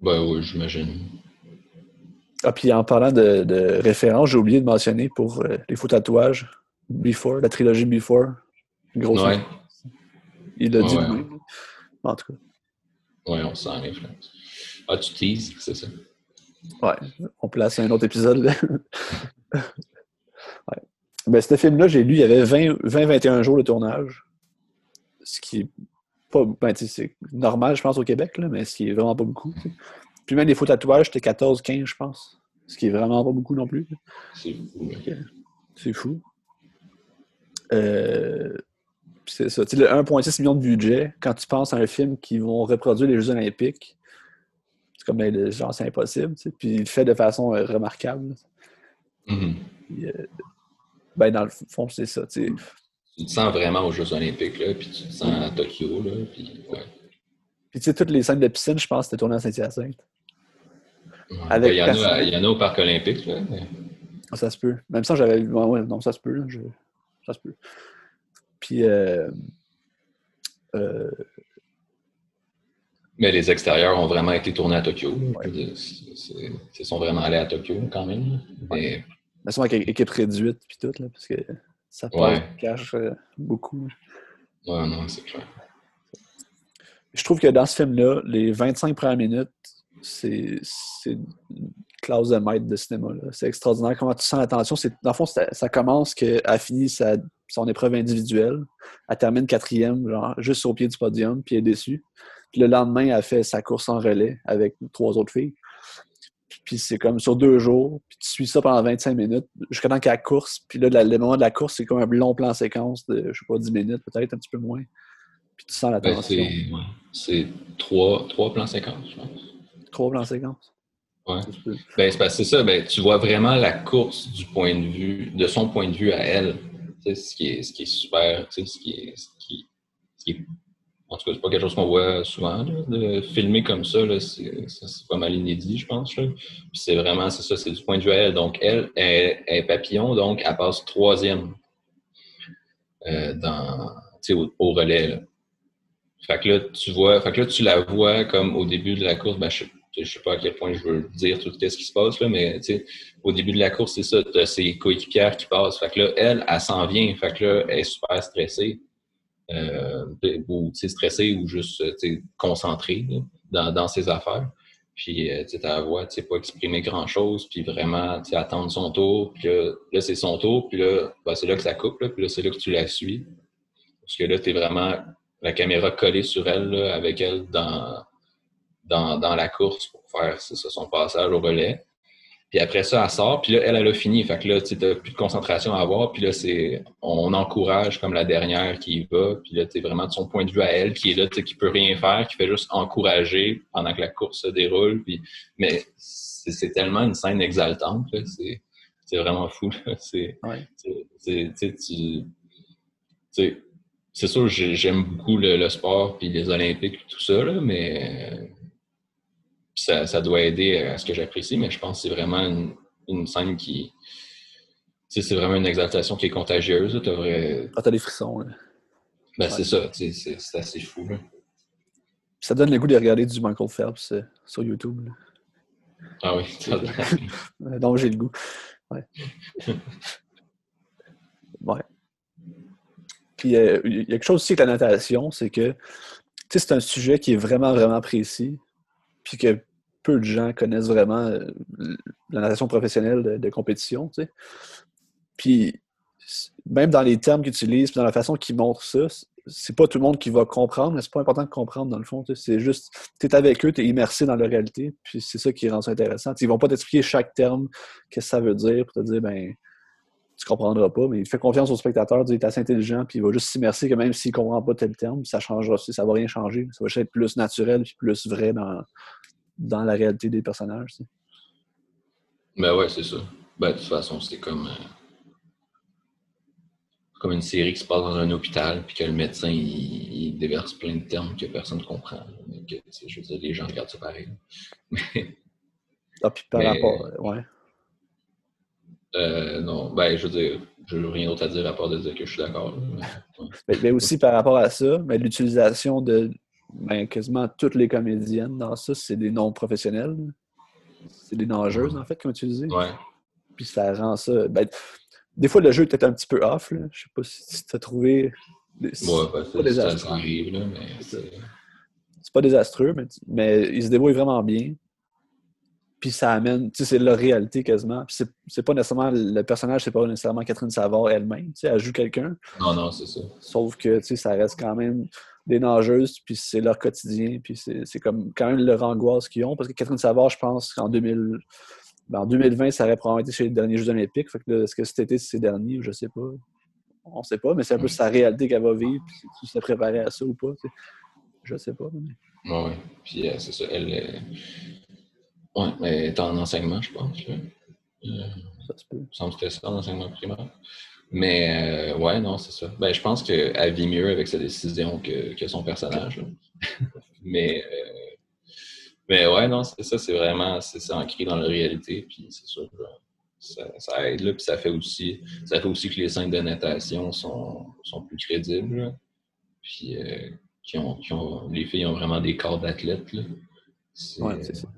Ben oui, j'imagine. Ah, puis en parlant de, de référence, j'ai oublié de mentionner pour euh, les faux tatouages, Before, la trilogie Before. Grosse Ouais, Il l'a dit Ouais. même. En tout ouais, on sent l'influence. Ah, tu teases, c'est ça? cas, ouais, on place un autre épisode. là. <laughs> Ben, ce film-là, j'ai lu, il y avait 20-21 jours de tournage. Ce qui est pas. Ben, c'est normal, je pense, au Québec, là, mais ce qui est vraiment pas beaucoup. Puis même les faux tatouages, c'était 14-15, je pense. Ce qui est vraiment pas beaucoup non plus. C'est fou. C'est fou. Euh, c'est ça. Le 1,6 million de budget, quand tu penses à un film qui vont reproduire les Jeux Olympiques, c'est comme ben, genre c'est impossible. Puis il le fait de façon euh, remarquable. Mhm. Puis, euh, ben, dans le fond, c'est ça. tu sais. Tu te sens vraiment aux Jeux Olympiques, là, puis tu te sens à Tokyo, là, puis ouais. Puis tu sais, toutes les scènes de piscine, je pense, c'était tourné à Saint-Hyacinthe. Ouais. Ben, il, y y en a au Parc Olympique, là. mais- Ah, Ça se peut. Même ça, j'avais. ouais, ouais, non, ça se peut. là, je- Ça se peut. Puis. Euh... euh, Mais les extérieurs ont vraiment été tournés à Tokyo. Ouais. Ils sont vraiment allés à Tokyo, quand même. Mais, Mais c'est avec équipe réduite puis tout, là, parce que ça Ouais. cash euh, beaucoup. ouais, non, c'est clair. Je trouve que dans ce film-là, les 25 premières minutes c'est une classe de maître de cinéma. C'est extraordinaire comment tu sens la tension. Dans le fond, ça, commence qu'elle a fini sa, son épreuve individuelle. Elle termine quatrième, genre, juste au pied du podium, puis elle est déçue. Puis le lendemain, elle fait sa course en relais avec trois autres filles. Puis c'est comme sur deux jours, puis tu suis ça pendant 25 minutes, jusqu'à temps qu'elle course. Puis là, le moment de la course, c'est comme un long plan séquence de, je sais pas, 10 minutes, peut-être un petit peu moins. Puis tu sens la ben, tension. c'est trois, trois plans séquences, je pense. Trois plans séquences. Ouais. Ben, c'est ça, ben, tu vois vraiment la course du point de vue, de son point de vue à elle. Ce qui, est, ce qui est super, ce qui est, ce qui, ce qui est en tout cas, c'est pas quelque chose qu'on voit souvent, de filmer comme ça. C'est pas mal inédit, je pense. Puis c'est vraiment, c'est ça, c'est du point de vue à elle. Donc, elle, est papillon, donc elle passe troisième euh, au, relais. Là. Fait que là, tu vois, fait que là, tu la vois comme au début de la course, ben, je, je sais pas à quel point je veux dire tout ce qui se passe, mais au début de la course, c'est ça, tu as ses coéquipières qui passent. Fait que là, elle, elle s'en vient. Fait que là, elle est super stressée euh, ou stressé ou juste concentré dans, dans, ses affaires. Puis euh, ta voix, tu sais, pas exprimer grand-chose, puis vraiment attendre son tour. Puis là, c'est son tour, puis là, ben, c'est là que ça coupe, là, puis là, c'est là que tu la suis. Parce que là, tu es vraiment la caméra collée sur elle, avec elle dans, dans, dans, la course pour faire son passage au relais. Puis après ça, elle sort, puis là, elle, elle a fini. Fait que là, tu n'as plus de concentration à avoir. Puis là, c'est on encourage comme la dernière qui y va. Puis là, tu es vraiment de son point de vue à elle, qui est là, qui peut rien faire, qui fait juste encourager pendant que la course se déroule. Puis, mais c'est tellement une scène exaltante. C'est vraiment fou. C'est c'est sûr, j'aime beaucoup le, sport puis les Olympiques tout ça, là, mais ça, ça, doit aider à ce que j'apprécie, mais je pense que c'est vraiment une, scène qui. c'est vraiment une exaltation qui est contagieuse. T'as vrai... Ah, t'as des frissons. Là. Ben, c'est ça, c'est assez fou. Là. Ça donne le goût de regarder du Michael Phelps euh, sur YouTube. Ah oui, ça Donc <laughs> j'ai le goût. Ouais. <laughs> ouais. Puis euh, il y a quelque chose aussi avec la natation, c'est que c'est un sujet qui est vraiment, vraiment précis puis que peu de gens connaissent vraiment euh, la natation professionnelle de, compétition, tu sais. Puis même dans les termes qu'ils utilisent, dans la façon qu'ils montrent ça, c'est pas tout le monde qui va comprendre, mais c'est pas important de comprendre dans le fond. C'est juste, tu es avec eux, tu es immersé dans leur réalité, puis c'est ça qui rend ça intéressant. Ils vont pas t'expliquer chaque terme, qu'est-ce que ça veut dire, pour te dire, ben, tu comprendras pas, mais il fait confiance au spectateur, il est assez intelligent, puis il va juste s'immerser que même s'il comprend pas tel terme, ça changera aussi, ça va rien changer. Ça va juste être plus naturel, puis plus vrai dans, dans la réalité des personnages. Ben ouais, c'est ça. Ben, de toute façon, c'est comme, euh, comme une série qui se passe dans un hôpital, puis que le médecin, il, déverse plein de termes que personne ne comprend. Que, je veux dire, les gens regardent ça pareil. <laughs> ah, puis par rapport, ouais. Euh, non, ben, je veux dire, je n'ai rien d'autre à dire à part de dire que je suis d'accord. Mais, aussi par rapport à ça, mais l'utilisation de ben, quasiment toutes les comédiennes dans ça, c'est des noms professionnels. C'est des nageuses, en fait, comme tu disais. Ouais. Puis ça rend ça. Ben, des fois, le jeu était un petit peu off. Là. Je sais pas si tu as trouvé. Ouais, ben, pas désastreux. ça arrive, là, mais c'est pas désastreux, mais, mais ils se débrouillent vraiment bien puis ça amène, tu sais, c'est la réalité quasiment. Puis c'est pas nécessairement, le personnage, c'est pas nécessairement Catherine Savard elle-même, tu sais, elle joue quelqu'un. Non, non, c'est ça. Sauf que, tu sais, ça reste quand même des nageuses, puis c'est leur quotidien, puis c'est comme quand même leur angoisse qu'ils ont, parce que Catherine Savard, je pense qu'en 2000, ben, en 2020, ça aurait probablement été chez les derniers Jeux olympiques, fait que est-ce que cet été, c'est ces derniers, je sais pas. On sait pas, mais c'est un peu sa réalité qu'elle va vivre, puis tu s'est préparé à ça ou pas, tu sais. Je sais pas. Mais... Oui, puis euh, c'est ça, elle... Oui, mais elle est en enseignement, je pense. Euh, ça se peut. Il semble que c'était ça, en enseignement primaire. Mais euh, ouais, non, c'est ça. Ben, je pense qu'elle vit mieux avec sa décision que, que son personnage. <laughs> mais, euh, mais ouais, non, c'est ça, c'est vraiment c'est ancré dans la réalité. Puis c'est sûr ça, ça, aide là, puis ça fait aussi ça fait aussi que les scènes de natation sont, sont plus crédibles. Puis euh, qui ont, qui ont, les filles ont vraiment des corps d'athlètes. Ouais, c'est ça.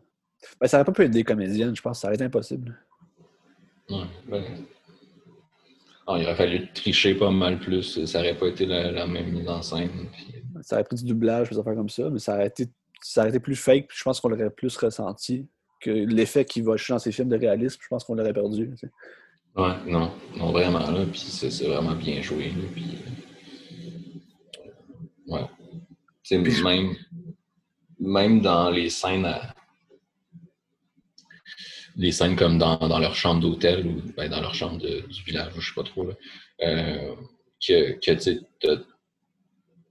Ben, ça aurait pas pu être des comédiennes, je pense. Ça aurait été impossible. Ouais, ben... il aurait fallu tricher pas mal plus. Ça aurait pas été la, même mise en scène. Ça aurait pris du doublage, des affaires comme ça, mais ça aurait été ça aurait été plus fake, puis je pense qu'on l'aurait plus ressenti que l'effet qui va dans ces films de réalisme, je pense qu'on l'aurait perdu. Ouais, non, non, vraiment, là, puis c'est vraiment bien joué, là, puis... Ouais. C'est même, même dans les scènes les scènes comme dans, leur chambre d'hôtel ou ben, dans leur chambre de, du village, je sais pas trop, euh, que, tu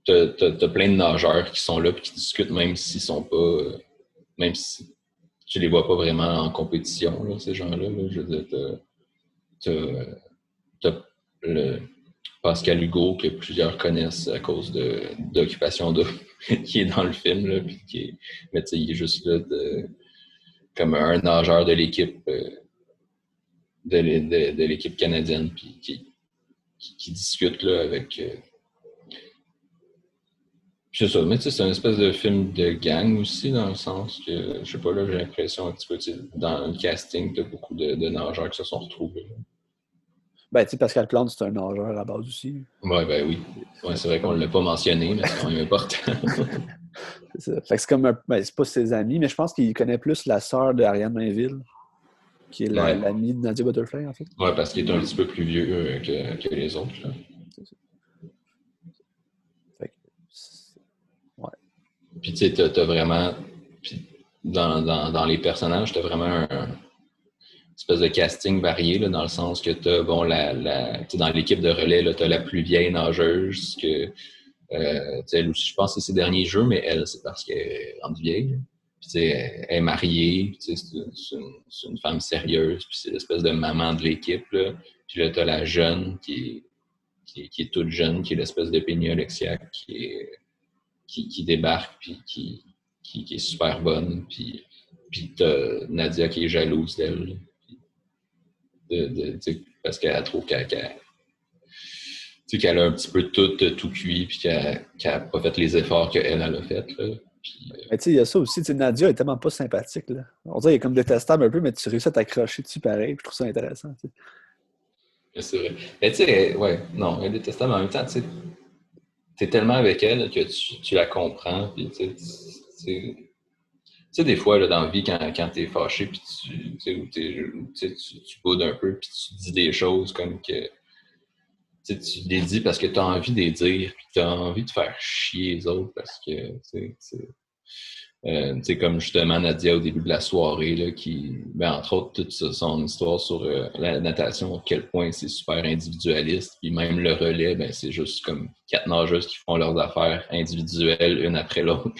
t'as, plein de nageurs qui sont là et qui discutent même s'ils sont pas euh, même si tu les vois pas vraiment en compétition, ces gens-là. Là. Je veux dire, t'as, le Pascal Hugo que plusieurs connaissent à cause de d'Occupation d'eau <laughs> qui est dans le film, là, puis qui mais il est juste là de, comme un nageur de l'équipe euh, de, de, l'équipe canadienne, puis qui, qui, discute là, avec. Euh, c'est ça, mais tu sais, c'est une espèce de film de gang aussi, dans le sens que, je sais pas, là, j'ai l'impression un petit peu, dans le casting, t'as beaucoup de, de, nageurs qui se sont retrouvés. Ben, tu sais, Pascal Plante, c'est un nageur à la base aussi. Ouais, ben oui. Ouais, c'est vrai qu'on ne l'a pas mentionné, mais c'est quand même important. <laughs> c'est comme un... Ben, c'est pas ses amis, mais je pense qu'il connaît plus la sœur d'Ariane Mainville, qui est l'amie de Nadia Butterfly, en fait. Ouais, parce qu'il est un petit peu plus vieux euh, que, que, les autres. Là. Fait que... Ouais. Puis tu sais, t'as vraiment. dans, dans, dans les personnages, t'as vraiment un espèce de casting varié, là, dans le sens que tu as, bon, la, la dans l'équipe de relais, tu as la plus vieille nageuse, que, euh, elle aussi, je pense que c'est ses derniers jeux, mais elle, c'est parce qu'elle est vieille. Elle est mariée, c'est une, femme sérieuse, c'est l'espèce de maman de l'équipe. Puis tu as la jeune qui est, qui, toute jeune, qui est l'espèce de Alexiak, qui, est, qui, débarque, puis qui, qui, est super bonne. Puis, puis tu as Nadia qui est jalouse d'elle de, parce qu'elle trouve qu'elle qu'elle a un petit peu tout, tout cuit puis qu'elle n'a pas fait les efforts qu'elle, elle a fait. Là. Puis, euh, il y a ça aussi. Nadia est tellement pas sympathique. Là. On dirait qu'elle est comme détestable un peu, mais tu réussis à t'accrocher dessus pareil. je trouve ça intéressant. C'est vrai. Mais tu sais, ouais, non, elle est détestable, mais en même temps, tu es tellement avec elle que tu, tu la comprends. Puis, tu sais, des fois, là, dans la vie, quand, quand tu es fâché, puis tu, tu, tu boudes un peu, puis tu dis des choses comme que tu les dis parce que tu as envie de les dire, puis tu as envie de faire chier les autres parce que, tu sais, euh, comme justement Nadia au début de la soirée, là, qui, ben, entre autres, toute son histoire sur euh, la natation, à quel point c'est super individualiste, puis même le relais, ben, c'est juste comme quatre nageuses qui font leurs affaires individuelles, une après l'autre.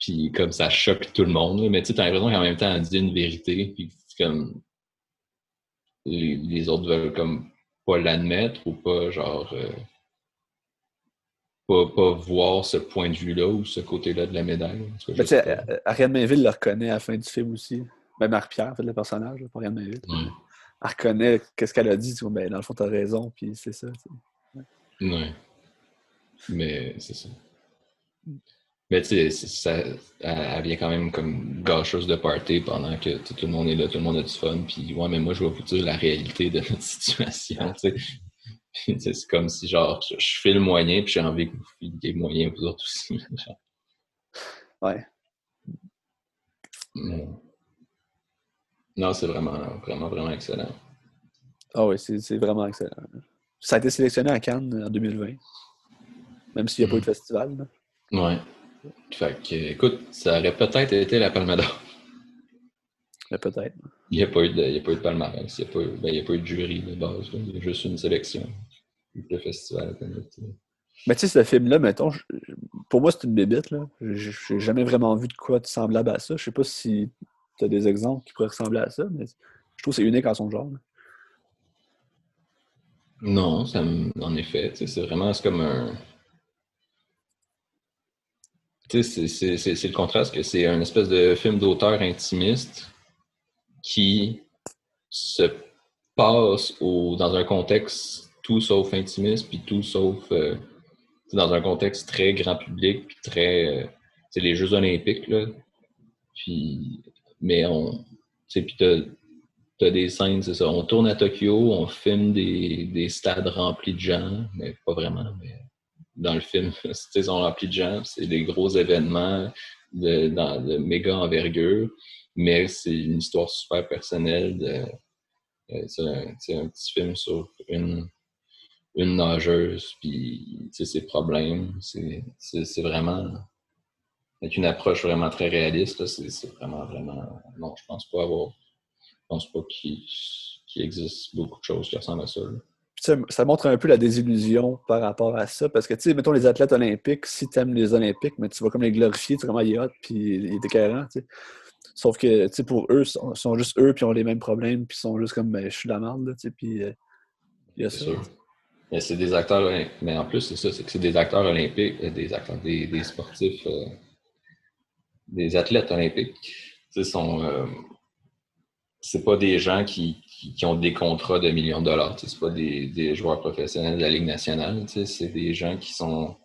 Puis comme ça choque tout le monde. Mais tu as l'impression qu'en même temps, elle dit une vérité. Puis comme les, autres veulent comme pas l'admettre ou pas genre euh, pas, pas, voir ce point de vue-là ou ce côté-là de la médaille. Mais tu Ariane Mainville le reconnaît à la fin du film aussi. Même Marc-Pierre, fait, le personnage, pas Ariane Mainville. Elle reconnaît qu'est-ce qu'elle a dit. Tu vois, ben, dans le fond, t'as raison, puis c'est ça. Ouais. Mais c'est ça. Mais tu sais, ça, elle vient quand même comme gâcheuse de party pendant que tout le monde est là, tout le monde a du fun. Puis ouais, mais moi, je vais vous dire la réalité de notre <laughs> situation. C'est comme si genre je, fais le moyen puis j'ai envie que vous filiez le moyen vous autres aussi. <laughs> Ouais. Non, c'est vraiment, vraiment, vraiment excellent. Ah oui, c'est vraiment excellent. Ça a été sélectionné à Cannes en 2020. Même s'il n'y a pas eu de mm. festival. Ouais. Fait que, écoute, ça aurait peut-être été la Palme d'Or. Peut-être. Il n'y a, de, a pas eu de palmarès. Il n'y a, pas eu, ben, a pas eu de jury de base. Il y a juste une sélection. Le festival. Mais tu sais, ce film-là, mettons, pour moi, c'est une bébite. Je n'ai jamais vraiment vu de quoi semblable à ça. Je sais pas si tu as des exemples qui pourraient ressembler à ça, mais je trouve que c'est unique en son genre. Non, ça, en effet. C'est vraiment comme un c'est le contraste que c'est un espèce de film d'auteur intimiste qui se passe au, dans un contexte tout sauf intimiste, puis tout sauf euh, dans un contexte très grand public, très. c'est euh, les Jeux Olympiques, là. Puis, mais on. Puis t'as as des scènes, c'est ça. On tourne à Tokyo, on filme des, des, stades remplis de gens, mais pas vraiment. Mais dans le film. Ils sont remplis de gens, c'est des gros événements de, dans, de méga envergure, mais c'est une histoire super personnelle. Euh, c'est un, petit film sur une, une nageuse, puis ses problèmes. C'est vraiment avec une approche vraiment très réaliste. C'est vraiment, vraiment. Non, je pense pas avoir. Je pense pas qu'il existe beaucoup de choses qui ressemblent à ça ça, montre un peu la désillusion par rapport à ça. Parce que, tu sais, mettons les athlètes olympiques, si tu aimes les Olympiques, mais tu vas comme les glorifier, tu sais comment il est hot, puis il est écœurant, tu sais. Sauf que, tu sais, pour eux, ils sont juste eux, puis ont les mêmes problèmes, puis ils sont juste comme, ben, je suis la merde, tu sais, puis euh, il y a ça. Sûr. Mais c'est des acteurs, mais en plus, c'est ça, c'est que c'est des acteurs olympiques, euh, des acteurs, des, des sportifs, euh, des athlètes olympiques. Tu sais, sont c'est pas des gens qui, qui, ont des contrats de millions de dollars. C'est pas des, des, joueurs professionnels de la Ligue nationale. C'est des gens qui sont.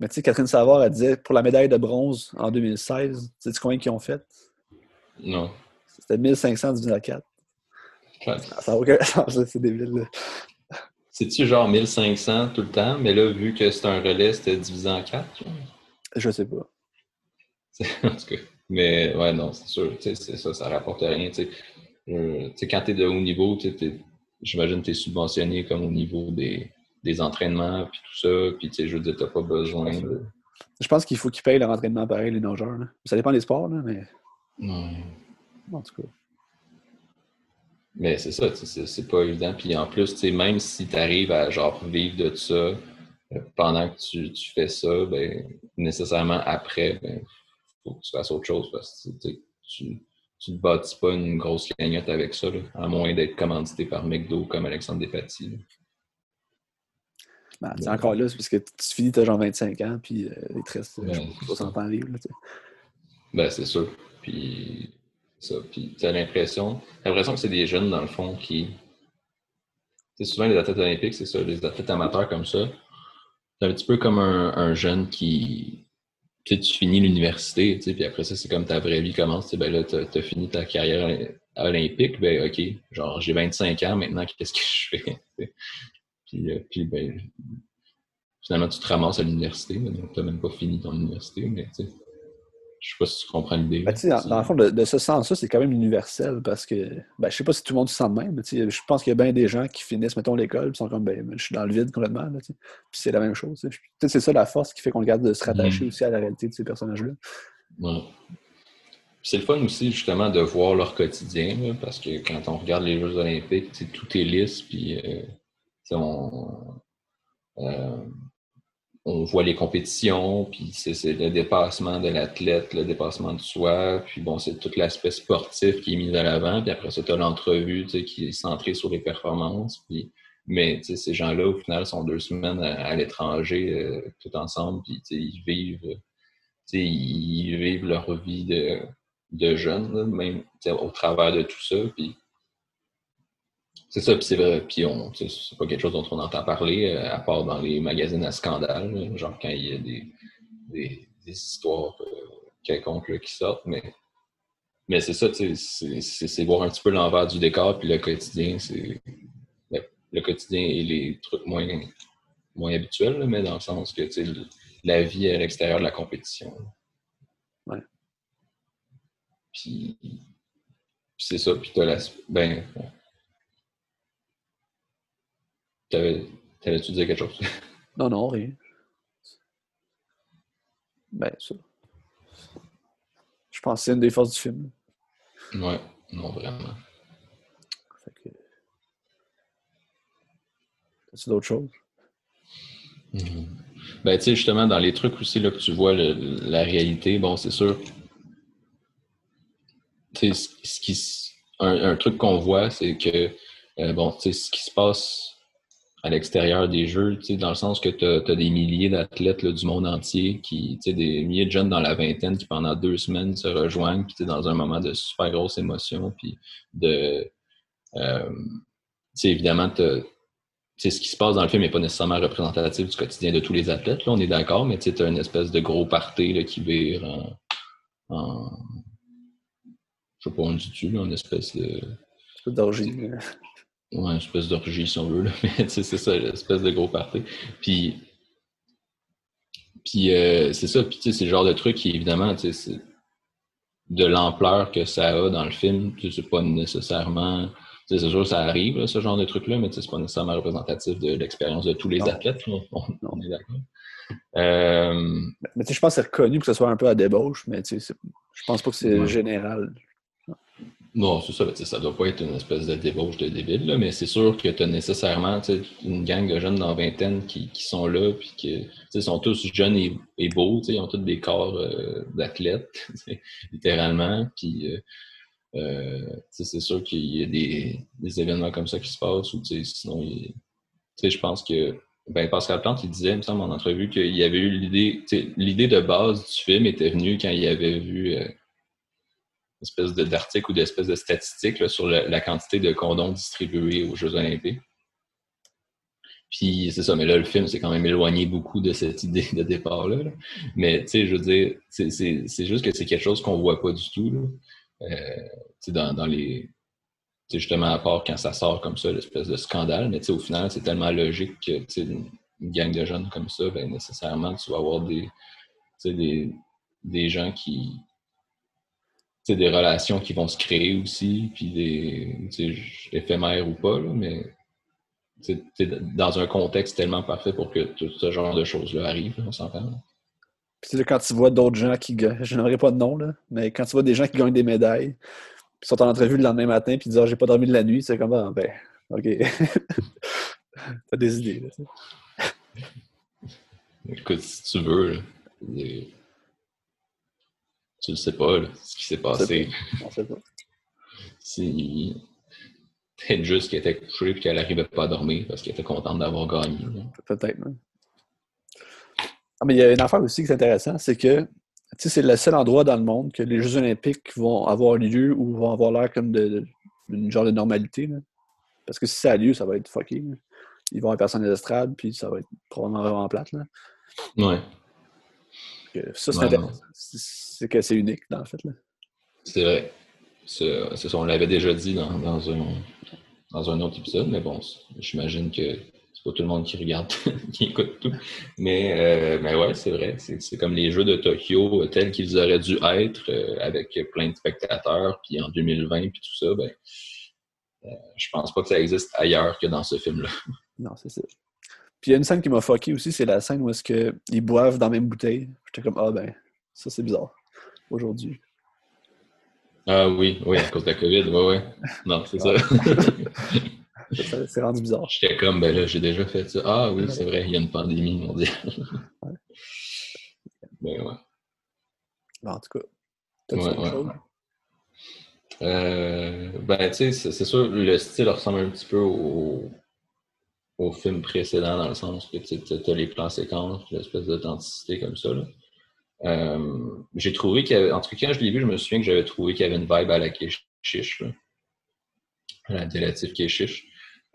Mais tu sais, Catherine Savard, elle disait pour la médaille de bronze en 2016, sais-tu combien qu'ils ont fait? Non. C'était 1500 divisé à 4. Ça aucun c'est débile. C'est-tu genre 1500 tout le temps, mais là, vu que c'est un relais, c'était divisé en 4? Je sais pas. <laughs> en tout cas. Mais ouais, non, c'est sûr, c'est ça, ça rapporte rien. Euh, quand tu es de haut niveau, j'imagine que tu es subventionné comme au niveau des, des entraînements, puis tout ça, puis je veux dire, tu pas besoin de... Je pense qu'il faut qu'ils payent leur entraînement pareil, les nageurs. Ça dépend des sports, là, mais... En tout cas. Mais c'est ça, c'est pas évident. Puis en plus, même si tu arrives à genre vivre de ça euh, pendant que tu, tu fais ça, ben, nécessairement après, ben, faut que tu fasses autre chose parce que tu ne bâtis pas une grosse cagnotte avec ça, à moins d'être commandité par McDo comme Alexandre Despatie. Ben, c'est encore là, c'est parce que tu finis, t'as genre 25 ans, puis euh, il te reste ben, 60 ans livre. ben, c'est sûr. Puis, ça. Puis, tu as l'impression, l'impression que c'est des jeunes, dans le fond, qui. C'est souvent les athlètes olympiques, c'est ça, les athlètes amateurs comme ça. C'est un petit peu comme un jeune qui, tu finis l'université, puis après ça, c'est comme ta vraie vie commence. Ben là, tu as, fini ta carrière olympique, ben OK, genre j'ai 25 ans maintenant, qu'est-ce que <laughs> je fais? puis, euh, ben, finalement, tu te ramasses à l'université, donc tu n'as même pas fini ton université, mais tu sais. Je sais pas si tu comprends l'idée. Ben, dans, dans, le fond, de, ce sens-là, c'est quand même universel parce que ben, je sais pas si tout le monde se sent de même, mais je pense qu'il y a bien des gens qui finissent, mettons, l'école et sont comme ben, je suis dans le vide complètement. Là, puis c'est la même chose. C'est ça la force qui fait qu'on regarde de se rattacher mm. aussi à la réalité de ces personnages-là. Ouais. C'est le fun aussi, justement, de voir leur quotidien, parce que quand on regarde les Jeux Olympiques, tout est lisse, puis euh, on, euh, on voit les compétitions, puis c'est le dépassement de l'athlète, le dépassement de soi, puis bon, c'est tout l'aspect sportif qui est mis de l'avant, puis après ça, tu l'entrevue qui est centrée sur les performances, puis mais ces gens-là, au final, sont deux semaines à, l'étranger euh, tout ensemble, puis ils vivent ils vivent leur vie de, de jeunes, même au travers de tout ça, puis c'est ça, puis c'est vrai. Puis on, c'est pas quelque chose dont on entend parler, euh, à part dans les magazines à scandale, genre quand il y a des, des, histoires euh, quelconques qui sortent. Mais, mais c'est ça, c'est voir un petit peu l'envers du décor, puis le quotidien, c'est le quotidien et les trucs moins, moins habituels, mais dans le sens que la vie à l'extérieur de la compétition. Ouais. Puis, c'est ça, puis t'as la. Ben, T'avais-tu dit quelque chose? <laughs> non, non, rien. Ben, ça. Je pense que c'est une des forces du film. Ouais, non, vraiment. Fait que... T'as-tu d'autres choses? Mm-hmm. Ben, tu sais, justement, dans les trucs aussi, là, que tu vois la réalité, bon, c'est sûr. Tu sais, ce qui, un, truc qu'on voit, c'est que, euh, bon, tu sais, ce qui se passe à l'extérieur des jeux, dans le sens que tu as, des milliers d'athlètes du monde entier, qui, des milliers de jeunes dans la vingtaine qui pendant deux semaines se rejoignent, puis dans un moment de super grosse émotion, puis de... Euh, évidemment, ce qui se passe dans le film n'est pas nécessairement représentatif du quotidien de tous les athlètes, là, on est d'accord, mais tu as une espèce de gros party qui vire en, en... Je sais pas, on dit-tu, une espèce de... Ouais, une espèce d'orgie, si on veut, là. <laughs> mais c'est ça, une espèce de gros party. Puis, Puis euh, c'est ça, puis tu sais, c'est le genre de truc qui, évidemment, tu sais, c'est de l'ampleur que ça a dans le film, tu sais, c'est pas nécessairement. tu sais, C'est sûr, ça arrive, là, ce genre de truc-là, mais tu sais, c'est pas nécessairement représentatif de l'expérience de tous les Non. athlètes. là. On, on est d'accord. Euh, Mais tu sais, je pense que c'est reconnu que ce soit un peu à débauche, mais tu sais, c'est- je pense pas que c'est Ouais. général. Non, c'est ça. ben, Ça doit pas être une espèce de débauche de débile, là, mais c'est sûr que tu as nécessairement une gang de jeunes dans vingtaine qui, qui sont là, puis sais, sont tous jeunes et, et beaux, ils ont tous des corps euh, d'athlètes, <laughs> littéralement. Puis euh, euh, c'est sûr qu'il y a des, des événements comme ça qui se passent, ou sinon, je pense que ben, Pascal Plante, il disait, il me semble, en entrevue, qu'il y avait eu l'idée, l'idée de base du film était venue quand il avait vu espèce d'article ou d'espèce de statistique sur la quantité de condoms distribués aux Jeux olympiques. Puis c'est ça, mais là, le film s'est quand même éloigné beaucoup de cette idée de départ-là. là. Mais tu sais, je veux dire, c'est- juste que c'est quelque chose qu'on voit pas du tout. Là. Euh, dans, dans les. tu sais, justement, à part quand ça sort comme ça, l'espèce de scandale, mais au final, c'est tellement logique que une, une gang de jeunes comme ça, ben, nécessairement, tu vas avoir des, des, des gens qui, sais, des relations qui vont se créer aussi, puis des éphémères ou pas, là, mais t'es dans un contexte tellement parfait pour que tout ce genre de choses-là arrive, on s'entend. Puis quand tu vois d'autres gens qui gagnent, je n'aurai pas de nom, là, mais quand tu vois des gens qui gagnent des médailles, puis sont en entrevue le lendemain matin, puis disent Ah, j'ai pas dormi de la nuit, c'est comme ah, ben, ok. <laughs> T'as des idées, là. Écoute, si tu veux, là, c'est- tu le sais pas, là, ce qui s'est passé. On sait pas. <laughs> Si peut-être juste qu'elle était couchée et qu'elle n'arrivait pas à dormir parce qu'elle était contente d'avoir gagné. Peut-être. Ah, mais il y a une affaire aussi qui est intéressante, c'est que c'est le seul endroit dans le monde que les Jeux olympiques vont avoir lieu ou vont avoir l'air comme de, de- d'une genre de normalité. là. Parce que si ça a lieu, ça va être fucké. là. Ils vont avoir personne des estrades, puis ça va être probablement vraiment plate. Là. Ouais, ça, c'est intéressant. C'est que c'est unique, dans le fait. Là. c'est vrai. C'est c'est ça, on l'avait déjà dit dans, dans un, dans un autre épisode, mais bon, j'imagine que c'est pas tout le monde qui regarde, <laughs> qui écoute tout. Mais, euh, mais ouais, c'est vrai. C'est comme les Jeux de Tokyo euh, tels qu'ils auraient dû être, euh, avec plein de spectateurs, puis en 2020, puis tout ça, ben, euh, je pense pas que ça existe ailleurs que dans ce film-là. Non, c'est ça. Puis il y a une scène qui m'a fucké aussi, c'est la scène où est-ce qu'ils boivent dans la même bouteille. J'étais comme, ah ben, ça c'est bizarre. Aujourd'hui. Ah oui, oui, à cause de la COVID, ouais, ouais. Non, c'est ça. <laughs> C'est rendu bizarre. J'étais comme, ben là, j'ai déjà fait ça. Ah oui, c'est vrai, il y a une pandémie mondiale. ben ouais. En tout cas. T'as-tu Ouais, ouais. chose? Euh, ben, tu sais, c'est sûr, le style ressemble un petit peu au, au film précédent, dans le sens que tu as les plans séquences, l'espèce d'authenticité comme ça. là. Euh, j'ai trouvé qu'il tout cas, quand je l'ai vu, je me souviens que j'avais trouvé qu'il y avait une vibe à la Keshish, à la délative Keshish.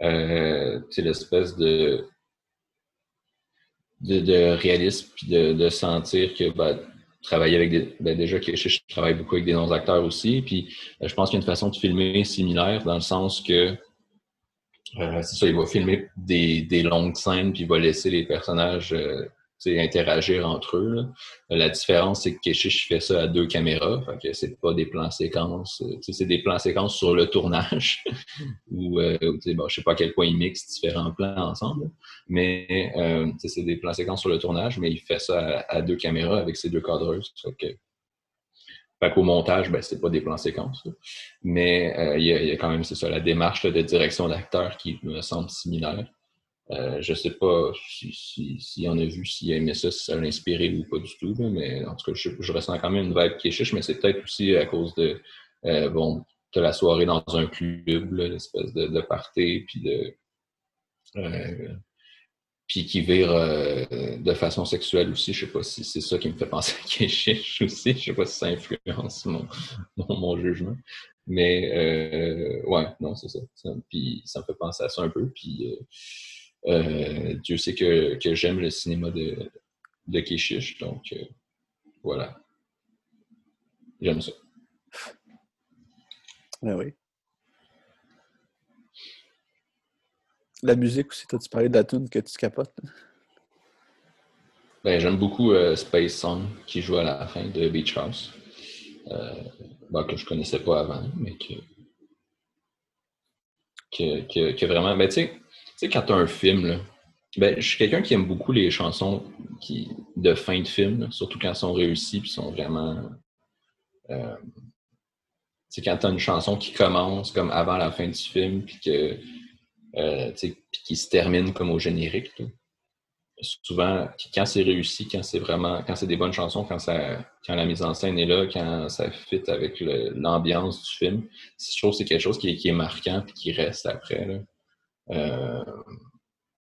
Euh, sais, l'espèce de, de, de réalisme, puis de, de sentir que ben, travailler avec des. Ben déjà, Keshish travaille beaucoup avec des non-acteurs aussi. Puis euh, je pense qu'il y a une façon de filmer similaire dans le sens que euh, c'est ça, il va filmer des, des longues scènes, puis il va laisser les personnages euh, interagir entre eux. Euh, La différence, c'est que Keshish fait ça à deux caméras, fait que c'est pas des plans séquences, c'est des plans séquences sur le tournage, <laughs> où, euh, où, je sais pas à quel point il mixe différents plans ensemble, mais c'est des plans séquences sur le tournage, mais il fait ça à, deux caméras avec ses deux cadreuses. Fait qu'au montage, ben, c'est pas des plans séquences. Mais euh, il y, y a quand même, c'est ça, la démarche là, de direction d'acteur qui me semble similaire. Euh, je sais pas si, si, s'il en a vu, s'il a aimé ça, si ça l'a inspiré ou pas du tout, là, mais en tout cas, je, je ressens quand même une vibe qui est chiche, mais c'est peut-être aussi à cause de, euh, bon, de la soirée dans un club, l'espèce de, de party, puis de... euh, puis qui vire euh, de façon sexuelle aussi. Je sais pas si c'est ça qui me fait penser à Keshish aussi. Je sais pas si ça influence mon, mon, jugement. Mais euh, ouais, non, c'est ça. ça. Puis ça me fait penser à ça un peu. Puis euh, Dieu sait que, que j'aime le cinéma de, de. Donc voilà. J'aime ça. Ah oui. La musique aussi, t'as-tu parlé de que tu capotes? Ben, j'aime beaucoup euh, Space Song qui joue à la fin de Beach House. Euh, que je connaissais pas avant, mais que. que, que, vraiment. Ben, tu sais, tu sais, quand tu as un film, là, ben, je suis quelqu'un qui aime beaucoup les chansons qui, de fin de film, surtout quand elles sont réussies et sont vraiment. Euh, c'est quand tu as une chanson qui commence comme avant la fin du film, puis que euh, qui se termine comme au générique. Souvent, quand c'est réussi, quand c'est vraiment, quand c'est des bonnes chansons, quand ça, quand la mise en scène est là, quand ça fit avec l'ambiance du film, je trouve que c'est quelque chose qui est, marquant puis qui reste après. Euh,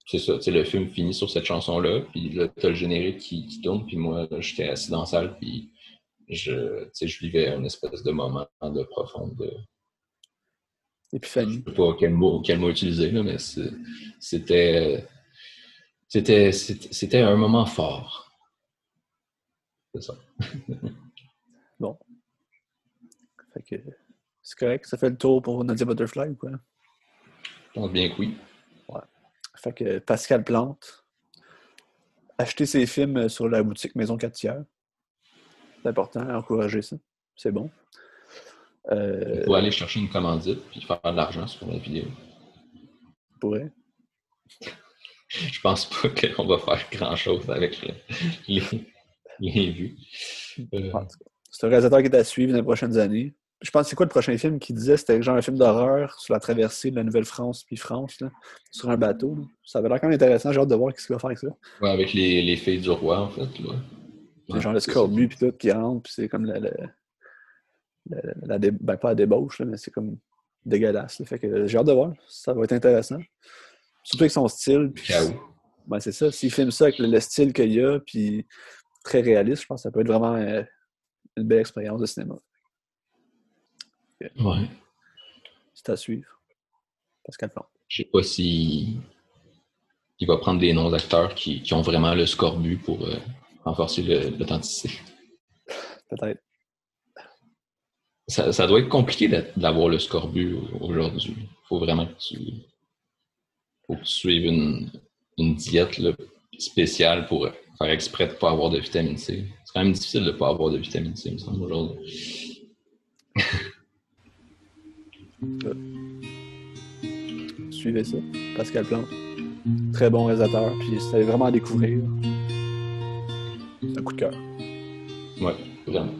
c'est ça, le film finit sur cette chanson-là, puis là, t'as le générique qui, tourne, puis moi, j'étais assis dans la salle, puis je, je vivais une espèce de moment de profonde. Je Épiphanie. sais pas quel mot, quel mot utiliser, là, mais c'était, c'était, c'était c'était un moment fort. C'est ça. <laughs> Fait que c'est correct. Ça fait le tour pour Nadia Butterfly ou quoi? Je pense bien que oui. Fait que Pascal Plante. Acheter ses films sur la boutique Maison 4 tiers. C'est important, encourager ça. C'est bon. Euh, Il faut aller chercher une commandite puis faire de l'argent sur la vidéo. pourrait. Je pense pas <laughs> qu'on va faire grand-chose avec le- les, les vues. Euh, C'est un réalisateur qui est à suivre dans les prochaines années. Je pense que c'est quoi le prochain film qu'il disait? C'était genre un film d'horreur sur la traversée de la Nouvelle-France puis France, là, sur un bateau. là. Ça avait l'air quand même intéressant. J'ai hâte de voir ce qu'il va faire avec ça. ouais, avec les, les filles du roi, en fait. Là. C'est Ouais, genre le scorbut puis tout qui rentre, puis c'est comme la, la, la- la dé- ben, pas la débauche, là, mais c'est comme dégueulasse. là. Fait que j'ai hâte de voir. Ça va être intéressant. Surtout avec son style. Puis, ben, c'est ça. S'il filme ça avec le, le style qu'il y a, puis très réaliste, je pense que ça peut être vraiment euh, une belle expérience de cinéma. Ouais. C'est à suivre. Pascal Plante. Je sais pas si il va prendre des noms d'acteurs qui, qui ont vraiment le scorbut pour euh, renforcer l'authenticité. Peut-être. Ça, ça doit être compliqué d'a- d'avoir le scorbut au- aujourd'hui. Il faut vraiment que tu, faut que tu suives une, une diète là, spéciale pour euh, faire exprès de ne pas avoir de vitamine C. C'est quand même difficile de ne pas avoir de vitamine C, il me semble, aujourd'hui. Suivez ça. Pascal Plante. Très bon réalisateur, puis c'est vraiment à découvrir. Un coup de cœur. Ouais, vraiment.